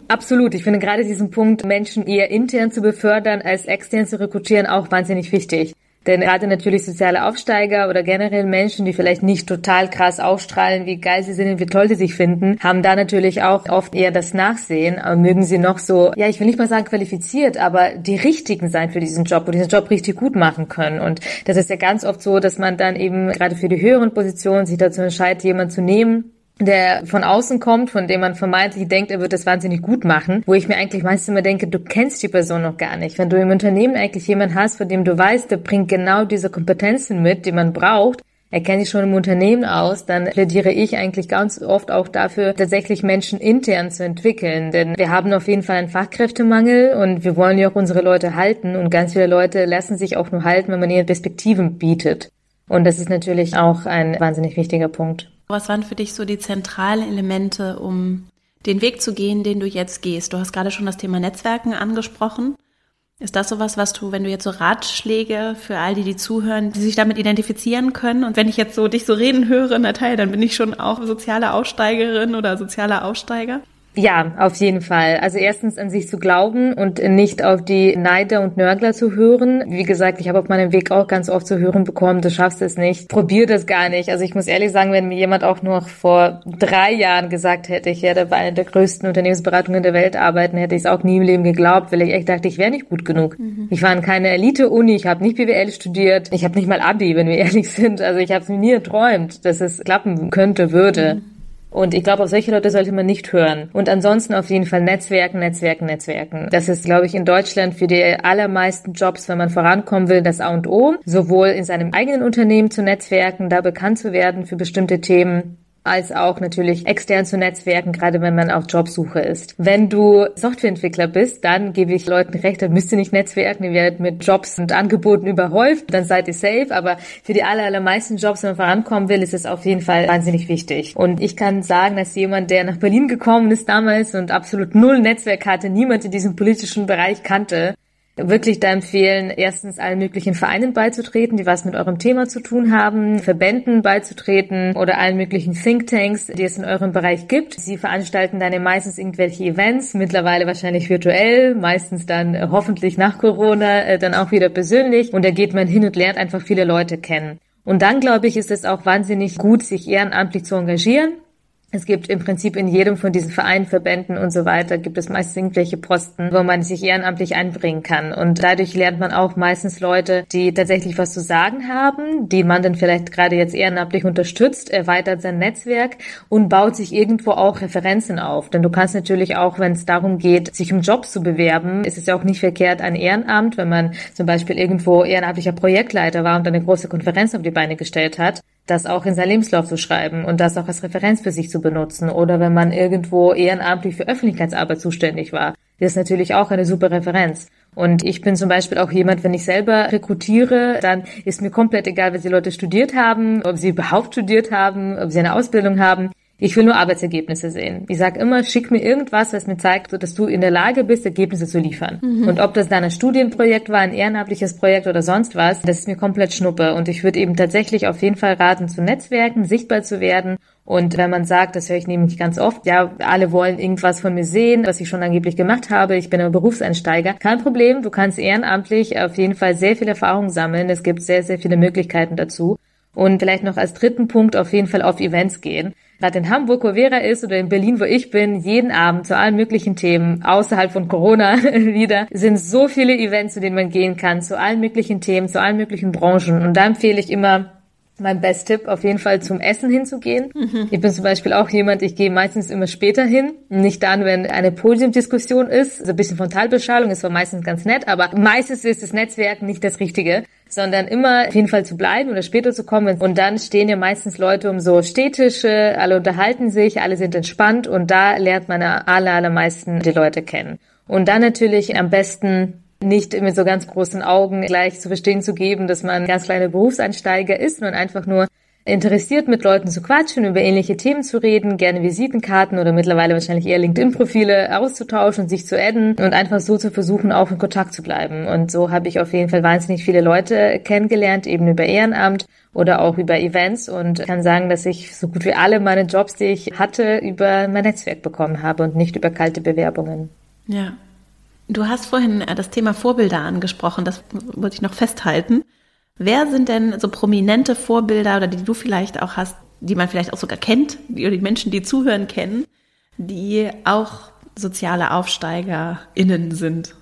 Absolut. Ich finde gerade diesen Punkt, Menschen eher intern zu befördern als extern zu rekrutieren, auch wahnsinnig wichtig. Denn gerade natürlich soziale Aufsteiger oder generell Menschen, die vielleicht nicht total krass ausstrahlen, wie geil sie sind und wie toll sie sich finden, haben da natürlich auch oft eher das Nachsehen. Aber mögen sie noch so, ja, ich will nicht mal sagen qualifiziert, aber die richtigen sein für diesen Job und diesen Job richtig gut machen können. Und das ist ja ganz oft so, dass man dann eben gerade für die höheren Positionen sich dazu entscheidet, jemanden zu nehmen, der von außen kommt, von dem man vermeintlich denkt, er wird das wahnsinnig gut machen, wo ich mir eigentlich meistens immer denke, du kennst die Person noch gar nicht. Wenn du im Unternehmen eigentlich jemanden hast, von dem du weißt, der bringt genau diese Kompetenzen mit, die man braucht, er kennt sich schon im Unternehmen aus, dann plädiere ich eigentlich ganz oft auch dafür, tatsächlich Menschen intern zu entwickeln. Denn wir haben auf jeden Fall einen Fachkräftemangel und wir wollen ja auch unsere Leute halten und ganz viele Leute lassen sich auch nur halten, wenn man ihnen Perspektiven bietet. Und das ist natürlich auch ein wahnsinnig wichtiger Punkt. Was waren für dich so die zentralen Elemente, um den Weg zu gehen, den du jetzt gehst? Du hast gerade schon das Thema Netzwerken angesprochen. Ist das sowas, was du, wenn du jetzt so Ratschläge für all die, die zuhören, die sich damit identifizieren können? Und wenn ich jetzt so dich so reden höre, Natalia, dann bin ich schon auch soziale Aussteigerin oder sozialer Aussteiger. Ja, auf jeden Fall. Also erstens an sich zu glauben und nicht auf die Neider und Nörgler zu hören. Wie gesagt, ich habe auf meinem Weg auch ganz oft zu hören bekommen, du schaffst es nicht, probier das gar nicht. Also ich muss ehrlich sagen, wenn mir jemand auch noch vor drei Jahren gesagt hätte, ich werde bei einer der größten Unternehmensberatungen der Welt arbeiten, hätte ich es auch nie im Leben geglaubt, weil ich echt dachte, ich wäre nicht gut genug. Mhm. Ich war in keiner Elite-Uni, ich habe nicht BWL studiert, ich habe nicht mal Abi, wenn wir [laughs] ehrlich sind. Also ich habe es mir nie erträumt, dass es klappen könnte, würde. Mhm. Und ich glaube, auf solche Leute sollte man nicht hören. Und ansonsten auf jeden Fall Netzwerken, Netzwerken, Netzwerken. Das ist, glaube ich, in Deutschland für die allermeisten Jobs, wenn man vorankommen will, das A und O. Sowohl in seinem eigenen Unternehmen zu Netzwerken, da bekannt zu werden für bestimmte Themen, als auch natürlich extern zu Netzwerken, gerade wenn man auf Jobsuche ist. Wenn du Softwareentwickler bist, dann gebe ich Leuten recht, dann müsst ihr nicht netzwerken, ihr werdet mit Jobs und Angeboten überhäuft, dann seid ihr safe, aber für die aller, allermeisten Jobs, wenn man vorankommen will, ist es auf jeden Fall wahnsinnig wichtig. Und ich kann sagen, dass jemand, der nach Berlin gekommen ist damals und absolut null Netzwerk hatte, niemand in diesem politischen Bereich kannte, wirklich da empfehlen, erstens allen möglichen Vereinen beizutreten, die was mit eurem Thema zu tun haben, Verbänden beizutreten oder allen möglichen Thinktanks, die es in eurem Bereich gibt. Sie veranstalten dann meistens irgendwelche Events, mittlerweile wahrscheinlich virtuell, meistens dann äh, hoffentlich nach Corona äh, dann auch wieder persönlich und da geht man hin und lernt einfach viele Leute kennen. Und dann, glaube ich, ist es auch wahnsinnig gut, sich ehrenamtlich zu engagieren es gibt im Prinzip in jedem von diesen Vereinen, Verbänden und so weiter, gibt es meist irgendwelche Posten, wo man sich ehrenamtlich einbringen kann. Und dadurch lernt man auch meistens Leute, die tatsächlich was zu sagen haben, die man dann vielleicht gerade jetzt ehrenamtlich unterstützt, erweitert sein Netzwerk und baut sich irgendwo auch Referenzen auf. Denn du kannst natürlich auch, wenn es darum geht, sich um Jobs zu bewerben, ist es ja auch nicht verkehrt, ein Ehrenamt, wenn man zum Beispiel irgendwo ehrenamtlicher Projektleiter war und eine große Konferenz auf die Beine gestellt hat, das auch in seinen Lebenslauf zu schreiben und das auch als Referenz für sich zu benutzen. Oder wenn man irgendwo ehrenamtlich für Öffentlichkeitsarbeit zuständig war, das ist natürlich auch eine super Referenz. Und ich bin zum Beispiel auch jemand, wenn ich selber rekrutiere, dann ist mir komplett egal, was die Leute studiert haben, ob sie überhaupt studiert haben, ob sie eine Ausbildung haben. Ich will nur Arbeitsergebnisse sehen. Ich sage immer, schick mir irgendwas, was mir zeigt, dass du in der Lage bist, Ergebnisse zu liefern. Mhm. Und ob das dann ein Studienprojekt war, ein ehrenamtliches Projekt oder sonst was, das ist mir komplett schnuppe. Und ich würde eben tatsächlich auf jeden Fall raten, zu Netzwerken, sichtbar zu werden. Und wenn man sagt, das höre ich nämlich ganz oft, ja, alle wollen irgendwas von mir sehen, was ich schon angeblich gemacht habe, ich bin ein Berufseinsteiger. Kein Problem, du kannst ehrenamtlich auf jeden Fall sehr viel Erfahrung sammeln. Es gibt sehr, sehr viele Möglichkeiten dazu. Und vielleicht noch als dritten Punkt auf jeden Fall auf Events gehen gerade in Hamburg, wo Vera ist, oder in Berlin, wo ich bin, jeden Abend zu allen möglichen Themen, außerhalb von Corona [laughs] wieder, sind so viele Events, zu denen man gehen kann, zu allen möglichen Themen, zu allen möglichen Branchen. Und da empfehle ich immer, mein Best-Tipp auf jeden Fall zum Essen hinzugehen. Mhm. Ich bin zum Beispiel auch jemand, ich gehe meistens immer später hin. Nicht dann, wenn eine Podiumdiskussion ist. So ein bisschen Frontalbeschallung ist zwar meistens ganz nett, aber meistens ist das Netzwerk nicht das Richtige sondern immer auf jeden Fall zu bleiben oder später zu kommen. Und dann stehen ja meistens Leute um so Städtische, alle unterhalten sich, alle sind entspannt und da lernt man alle allermeisten die Leute kennen. Und dann natürlich am besten nicht mit so ganz großen Augen gleich zu verstehen zu geben, dass man ganz kleiner Berufseinsteiger ist, sondern einfach nur interessiert, mit Leuten zu quatschen, über ähnliche Themen zu reden, gerne Visitenkarten oder mittlerweile wahrscheinlich eher LinkedIn-Profile auszutauschen und sich zu adden und einfach so zu versuchen, auch in Kontakt zu bleiben. Und so habe ich auf jeden Fall wahnsinnig viele Leute kennengelernt, eben über Ehrenamt oder auch über Events und kann sagen, dass ich so gut wie alle meine Jobs, die ich hatte, über mein Netzwerk bekommen habe und nicht über kalte Bewerbungen. Ja, Du hast vorhin äh, das Thema Vorbilder angesprochen, das wollte ich noch festhalten. Wer sind denn so prominente Vorbilder oder die du vielleicht auch hast, die man vielleicht auch sogar kennt, die, die Menschen, die zuhören, kennen, die auch soziale AufsteigerInnen sind?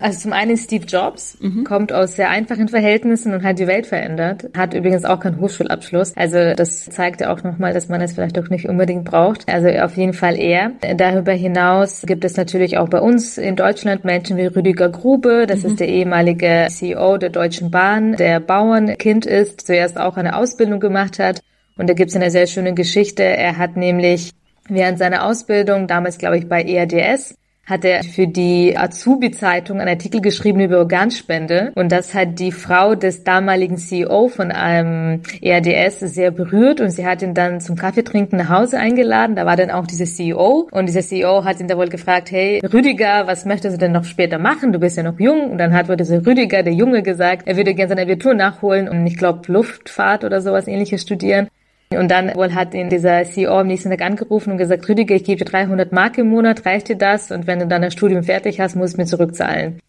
Also zum einen Steve Jobs, mhm. kommt aus sehr einfachen Verhältnissen und hat die Welt verändert. Hat übrigens auch keinen Hochschulabschluss. Also das zeigt ja auch nochmal, dass man es vielleicht doch nicht unbedingt braucht. Also auf jeden Fall er. Darüber hinaus gibt es natürlich auch bei uns in Deutschland Menschen wie Rüdiger Grube. Das mhm. ist der ehemalige CEO der Deutschen Bahn, der Bauernkind ist, zuerst auch eine Ausbildung gemacht hat. Und da gibt es eine sehr schöne Geschichte. Er hat nämlich während seiner Ausbildung, damals glaube ich bei ERDS, hat er für die Azubi-Zeitung einen Artikel geschrieben über Organspende. Und das hat die Frau des damaligen CEO von einem ERDS sehr berührt und sie hat ihn dann zum Kaffeetrinken nach Hause eingeladen. Da war dann auch dieser CEO und dieser CEO hat ihn da wohl gefragt, hey Rüdiger, was möchtest du denn noch später machen? Du bist ja noch jung. Und dann hat wohl dieser Rüdiger, der Junge, gesagt, er würde gerne seine Abitur nachholen und ich glaube Luftfahrt oder sowas ähnliches studieren. Und dann wohl hat ihn dieser CEO am nächsten Tag angerufen und gesagt, Rüdiger, ich gebe dir 300 Mark im Monat, reicht dir das? Und wenn du dann das Studium fertig hast, musst du mir zurückzahlen.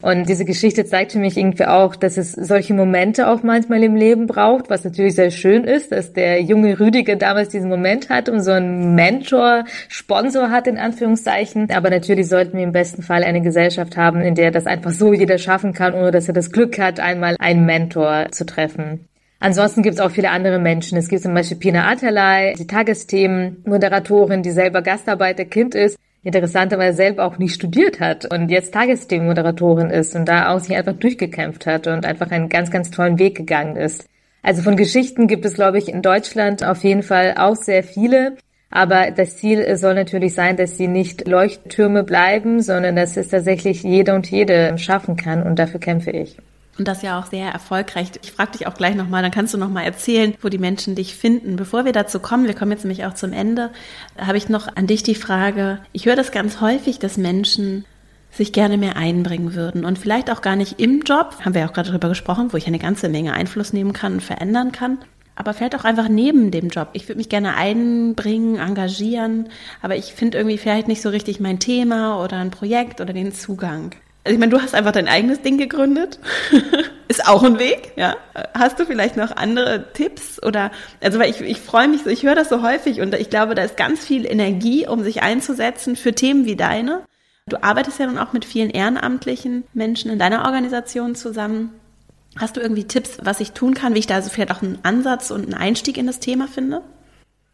Und diese Geschichte zeigt für mich irgendwie auch, dass es solche Momente auch manchmal im Leben braucht, was natürlich sehr schön ist, dass der junge Rüdiger damals diesen Moment hat und so einen Mentor, Sponsor hat in Anführungszeichen. Aber natürlich sollten wir im besten Fall eine Gesellschaft haben, in der das einfach so jeder schaffen kann, ohne dass er das Glück hat, einmal einen Mentor zu treffen. Ansonsten gibt es auch viele andere Menschen. Es gibt zum Beispiel Pina Atalay, die Tagesthemen-Moderatorin, die selber Gastarbeiterkind ist, interessanterweise selber auch nicht studiert hat und jetzt Tagesthemen-Moderatorin ist und da auch sich einfach durchgekämpft hat und einfach einen ganz, ganz tollen Weg gegangen ist. Also von Geschichten gibt es, glaube ich, in Deutschland auf jeden Fall auch sehr viele. Aber das Ziel soll natürlich sein, dass sie nicht Leuchttürme bleiben, sondern dass es tatsächlich jeder und jede schaffen kann. Und dafür kämpfe ich. Und das ja auch sehr erfolgreich. Ich frage dich auch gleich nochmal, dann kannst du nochmal erzählen, wo die Menschen dich finden. Bevor wir dazu kommen, wir kommen jetzt nämlich auch zum Ende, habe ich noch an dich die Frage, ich höre das ganz häufig, dass Menschen sich gerne mehr einbringen würden und vielleicht auch gar nicht im Job, haben wir ja auch gerade darüber gesprochen, wo ich eine ganze Menge Einfluss nehmen kann und verändern kann, aber vielleicht auch einfach neben dem Job. Ich würde mich gerne einbringen, engagieren, aber ich finde irgendwie vielleicht nicht so richtig mein Thema oder ein Projekt oder den Zugang. Also ich meine, du hast einfach dein eigenes Ding gegründet. [laughs] Ist auch ein Weg, ja. Hast du vielleicht noch andere Tipps oder, also weil ich, ich freue mich so, ich höre das so häufig und ich glaube, da ist ganz viel Energie, um sich einzusetzen für Themen wie deine. Du arbeitest ja nun auch mit vielen ehrenamtlichen Menschen in deiner Organisation zusammen. Hast du irgendwie Tipps, was ich tun kann, wie ich da so vielleicht auch einen Ansatz und einen Einstieg in das Thema finde?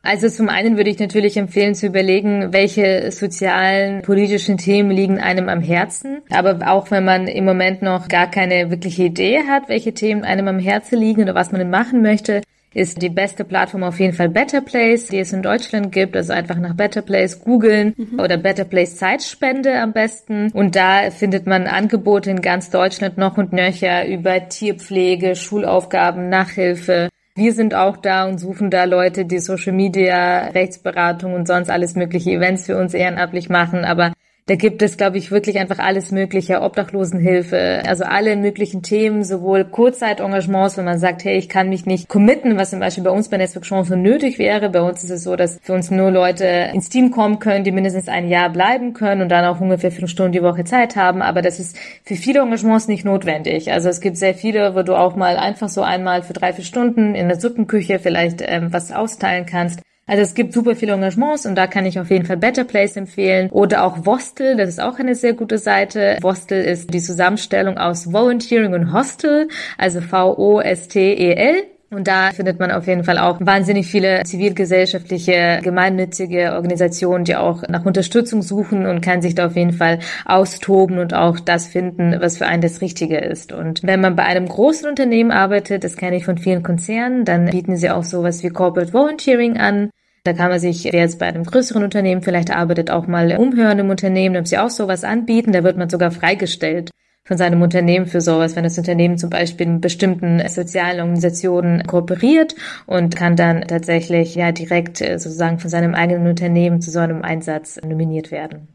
Also zum einen würde ich natürlich empfehlen zu überlegen, welche sozialen, politischen Themen liegen einem am Herzen. Aber auch wenn man im Moment noch gar keine wirkliche Idee hat, welche Themen einem am Herzen liegen oder was man denn machen möchte, ist die beste Plattform auf jeden Fall Better Place, die es in Deutschland gibt. Also einfach nach Better Place googeln mhm. oder Better Place Zeitspende am besten. Und da findet man Angebote in ganz Deutschland noch und nöcher über Tierpflege, Schulaufgaben, Nachhilfe, wir sind auch da und suchen da Leute, die Social Media, Rechtsberatung und sonst alles mögliche Events für uns ehrenamtlich machen. Aber da gibt es, glaube ich, wirklich einfach alles Mögliche, Obdachlosenhilfe, also alle möglichen Themen, sowohl Kurzzeit-Engagements, wenn man sagt, hey, ich kann mich nicht committen, was zum Beispiel bei uns bei Netzwerk Chancen nötig wäre. Bei uns ist es so, dass für uns nur Leute ins Team kommen können, die mindestens ein Jahr bleiben können und dann auch ungefähr fünf Stunden die Woche Zeit haben. Aber das ist für viele Engagements nicht notwendig. Also es gibt sehr viele, wo du auch mal einfach so einmal für drei, vier Stunden in der Suppenküche vielleicht ähm, was austeilen kannst. Also es gibt super viele Engagements und da kann ich auf jeden Fall Better Place empfehlen oder auch Vostel, das ist auch eine sehr gute Seite. Vostel ist die Zusammenstellung aus Volunteering und Hostel, also V-O-S-T-E-L. Und da findet man auf jeden Fall auch wahnsinnig viele zivilgesellschaftliche, gemeinnützige Organisationen, die auch nach Unterstützung suchen und kann sich da auf jeden Fall austoben und auch das finden, was für einen das Richtige ist. Und wenn man bei einem großen Unternehmen arbeitet, das kenne ich von vielen Konzernen, dann bieten sie auch sowas wie Corporate Volunteering an. Da kann man sich, wer jetzt bei einem größeren Unternehmen vielleicht arbeitet, auch mal umhören im Unternehmen, ob sie auch sowas anbieten. Da wird man sogar freigestellt von seinem Unternehmen für sowas, wenn das Unternehmen zum Beispiel mit bestimmten sozialen Organisationen kooperiert und kann dann tatsächlich ja direkt äh, sozusagen von seinem eigenen Unternehmen zu so einem Einsatz nominiert werden.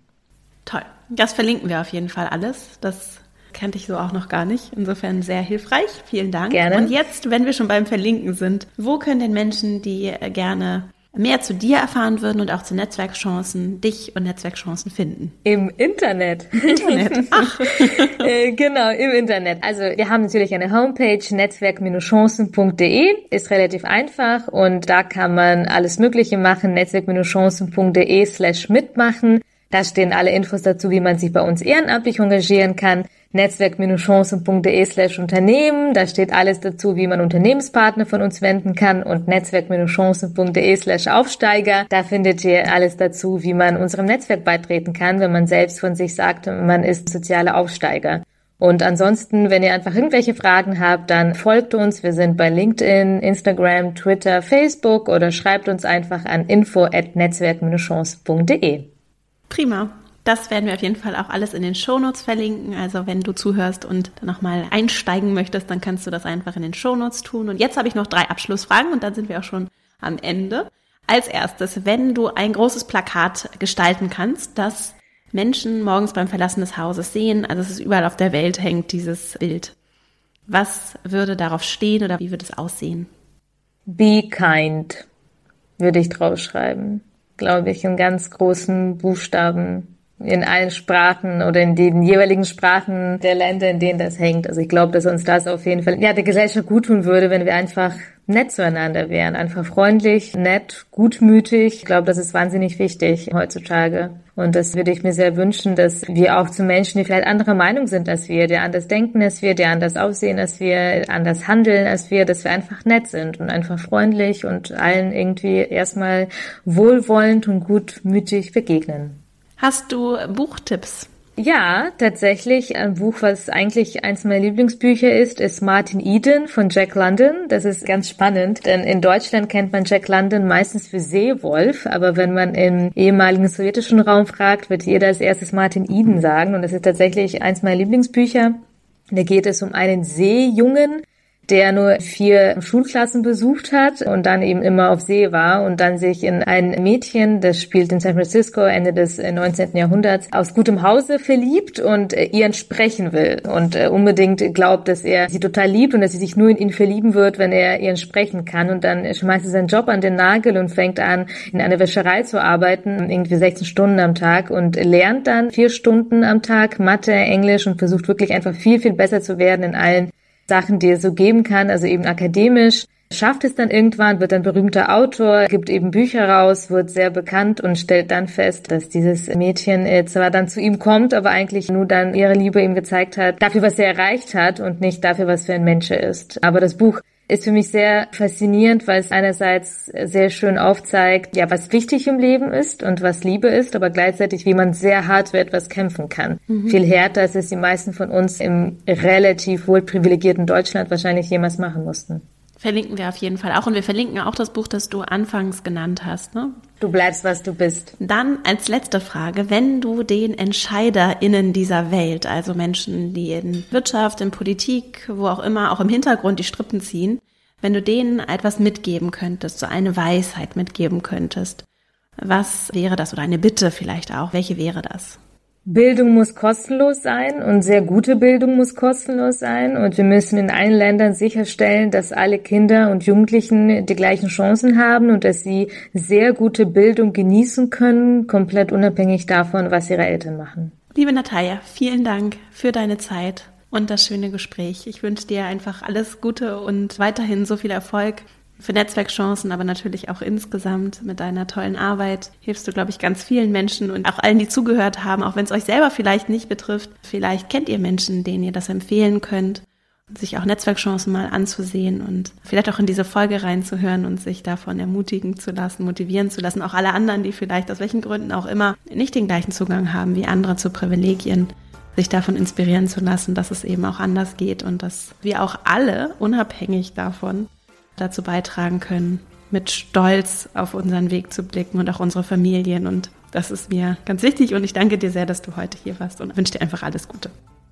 Toll. Das verlinken wir auf jeden Fall alles. Das kannte ich so auch noch gar nicht. Insofern sehr hilfreich. Vielen Dank. Gerne. Und jetzt, wenn wir schon beim Verlinken sind, wo können denn Menschen, die gerne mehr zu dir erfahren würden und auch zu Netzwerkchancen, dich und Netzwerkchancen finden? Im Internet. Internet, [laughs] ach. Äh, genau, im Internet. Also wir haben natürlich eine Homepage, netzwerk-chancen.de, ist relativ einfach und da kann man alles Mögliche machen, netzwerk-chancen.de slash mitmachen. Da stehen alle Infos dazu, wie man sich bei uns ehrenamtlich engagieren kann netzwerk-chancen.de Unternehmen. Da steht alles dazu, wie man Unternehmenspartner von uns wenden kann und netzwerk-chancen.de Aufsteiger. Da findet ihr alles dazu, wie man unserem Netzwerk beitreten kann, wenn man selbst von sich sagt, man ist sozialer Aufsteiger. Und ansonsten, wenn ihr einfach irgendwelche Fragen habt, dann folgt uns. Wir sind bei LinkedIn, Instagram, Twitter, Facebook oder schreibt uns einfach an info at netzwerk-chancen.de. Prima. Das werden wir auf jeden Fall auch alles in den Shownotes verlinken. Also wenn du zuhörst und nochmal einsteigen möchtest, dann kannst du das einfach in den Shownotes tun. Und jetzt habe ich noch drei Abschlussfragen und dann sind wir auch schon am Ende. Als erstes, wenn du ein großes Plakat gestalten kannst, das Menschen morgens beim Verlassen des Hauses sehen, also es ist überall auf der Welt hängt dieses Bild. Was würde darauf stehen oder wie würde es aussehen? Be kind, würde ich draufschreiben. Glaube ich, in ganz großen Buchstaben in allen Sprachen oder in den jeweiligen Sprachen der Länder, in denen das hängt. Also ich glaube, dass uns das auf jeden Fall ja der Gesellschaft gut tun würde, wenn wir einfach nett zueinander wären, einfach freundlich, nett, gutmütig. Ich glaube, das ist wahnsinnig wichtig heutzutage. Und das würde ich mir sehr wünschen, dass wir auch zu Menschen, die vielleicht anderer Meinung sind als wir, die anders denken als wir, die anders aussehen als wir, anders handeln als wir, dass wir einfach nett sind und einfach freundlich und allen irgendwie erstmal wohlwollend und gutmütig begegnen. Hast du Buchtipps? Ja, tatsächlich. Ein Buch, was eigentlich eins meiner Lieblingsbücher ist, ist Martin Eden von Jack London. Das ist ganz spannend, denn in Deutschland kennt man Jack London meistens für Seewolf, aber wenn man im ehemaligen sowjetischen Raum fragt, wird jeder als erstes Martin Eden sagen. Und das ist tatsächlich eins meiner Lieblingsbücher. Da geht es um einen Seejungen, der nur vier Schulklassen besucht hat und dann eben immer auf See war und dann sich in ein Mädchen, das spielt in San Francisco Ende des 19. Äh, Jahrhunderts, aus gutem Hause verliebt und äh, ihr entsprechen will und äh, unbedingt glaubt, dass er sie total liebt und dass sie sich nur in ihn verlieben wird, wenn er ihr entsprechen kann und dann schmeißt er seinen Job an den Nagel und fängt an, in einer Wäscherei zu arbeiten, irgendwie 16 Stunden am Tag und lernt dann vier Stunden am Tag Mathe, Englisch und versucht wirklich einfach viel, viel besser zu werden in allen Sachen, die es so geben kann, also eben akademisch. Schafft es dann irgendwann, wird ein berühmter Autor, gibt eben Bücher raus, wird sehr bekannt und stellt dann fest, dass dieses Mädchen zwar dann zu ihm kommt, aber eigentlich nur dann ihre Liebe ihm gezeigt hat, dafür, was er erreicht hat und nicht dafür, was für ein Mensch er ist. Aber das Buch ist für mich sehr faszinierend, weil es einerseits sehr schön aufzeigt, ja, was wichtig im Leben ist und was Liebe ist, aber gleichzeitig, wie man sehr hart für etwas kämpfen kann. Mhm. Viel härter, als es die meisten von uns im relativ wohl privilegierten Deutschland wahrscheinlich jemals machen mussten. Verlinken wir auf jeden Fall auch. Und wir verlinken auch das Buch, das du anfangs genannt hast. Ne? Du bleibst, was du bist. Dann als letzte Frage, wenn du den EntscheiderInnen dieser Welt, also Menschen, die in Wirtschaft, in Politik, wo auch immer, auch im Hintergrund die Strippen ziehen, wenn du denen etwas mitgeben könntest, so eine Weisheit mitgeben könntest, was wäre das? Oder eine Bitte vielleicht auch. Welche wäre das? Bildung muss kostenlos sein und sehr gute Bildung muss kostenlos sein. Und wir müssen in allen Ländern sicherstellen, dass alle Kinder und Jugendlichen die gleichen Chancen haben und dass sie sehr gute Bildung genießen können, komplett unabhängig davon, was ihre Eltern machen. Liebe Natalia, vielen Dank für deine Zeit und das schöne Gespräch. Ich wünsche dir einfach alles Gute und weiterhin so viel Erfolg für Netzwerkchancen, aber natürlich auch insgesamt mit deiner tollen Arbeit hilfst du, glaube ich, ganz vielen Menschen und auch allen, die zugehört haben, auch wenn es euch selber vielleicht nicht betrifft. Vielleicht kennt ihr Menschen, denen ihr das empfehlen könnt, sich auch Netzwerkchancen mal anzusehen und vielleicht auch in diese Folge reinzuhören und sich davon ermutigen zu lassen, motivieren zu lassen. Auch alle anderen, die vielleicht aus welchen Gründen auch immer nicht den gleichen Zugang haben wie andere zu Privilegien sich davon inspirieren zu lassen, dass es eben auch anders geht und dass wir auch alle, unabhängig davon, dazu beitragen können, mit Stolz auf unseren Weg zu blicken und auch unsere Familien. Und das ist mir ganz wichtig und ich danke dir sehr, dass du heute hier warst und wünsche dir einfach alles Gute.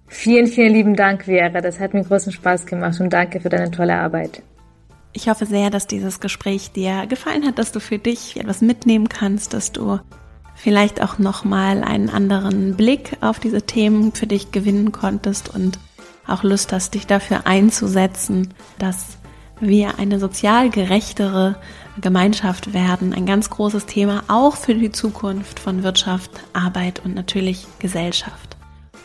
Vielen, vielen lieben Dank, Vera. Das hat mir großen Spaß gemacht und danke für deine tolle Arbeit. Ich hoffe sehr, dass dieses Gespräch dir gefallen hat, dass du für dich etwas mitnehmen kannst, dass du vielleicht auch nochmal einen anderen Blick auf diese Themen für dich gewinnen konntest und auch Lust hast, dich dafür einzusetzen, dass wir eine sozial gerechtere Gemeinschaft werden. Ein ganz großes Thema auch für die Zukunft von Wirtschaft, Arbeit und natürlich Gesellschaft.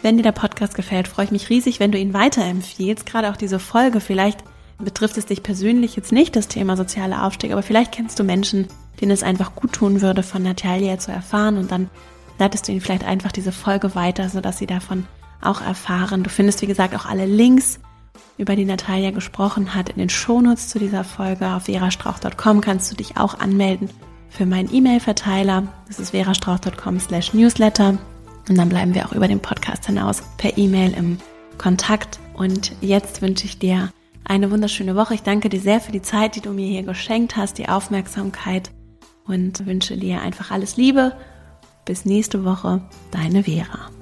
Wenn dir der Podcast gefällt, freue ich mich riesig, wenn du ihn weiterempfiehlst. Gerade auch diese Folge. Vielleicht betrifft es dich persönlich jetzt nicht, das Thema soziale Aufstieg, aber vielleicht kennst du Menschen, denen es einfach gut tun würde, von Natalia zu erfahren und dann leitest du ihnen vielleicht einfach diese Folge weiter, sodass sie davon auch erfahren. Du findest, wie gesagt, auch alle Links über die Natalia gesprochen hat, in den Shownotes zu dieser Folge. Auf verastrauch.com kannst du dich auch anmelden für meinen E-Mail-Verteiler. Das ist verastrauch.com slash newsletter. Und dann bleiben wir auch über den Podcast hinaus per E-Mail im Kontakt. Und jetzt wünsche ich dir eine wunderschöne Woche. Ich danke dir sehr für die Zeit, die du mir hier geschenkt hast, die Aufmerksamkeit und wünsche dir einfach alles Liebe Bis nächste Woche, deine Vera.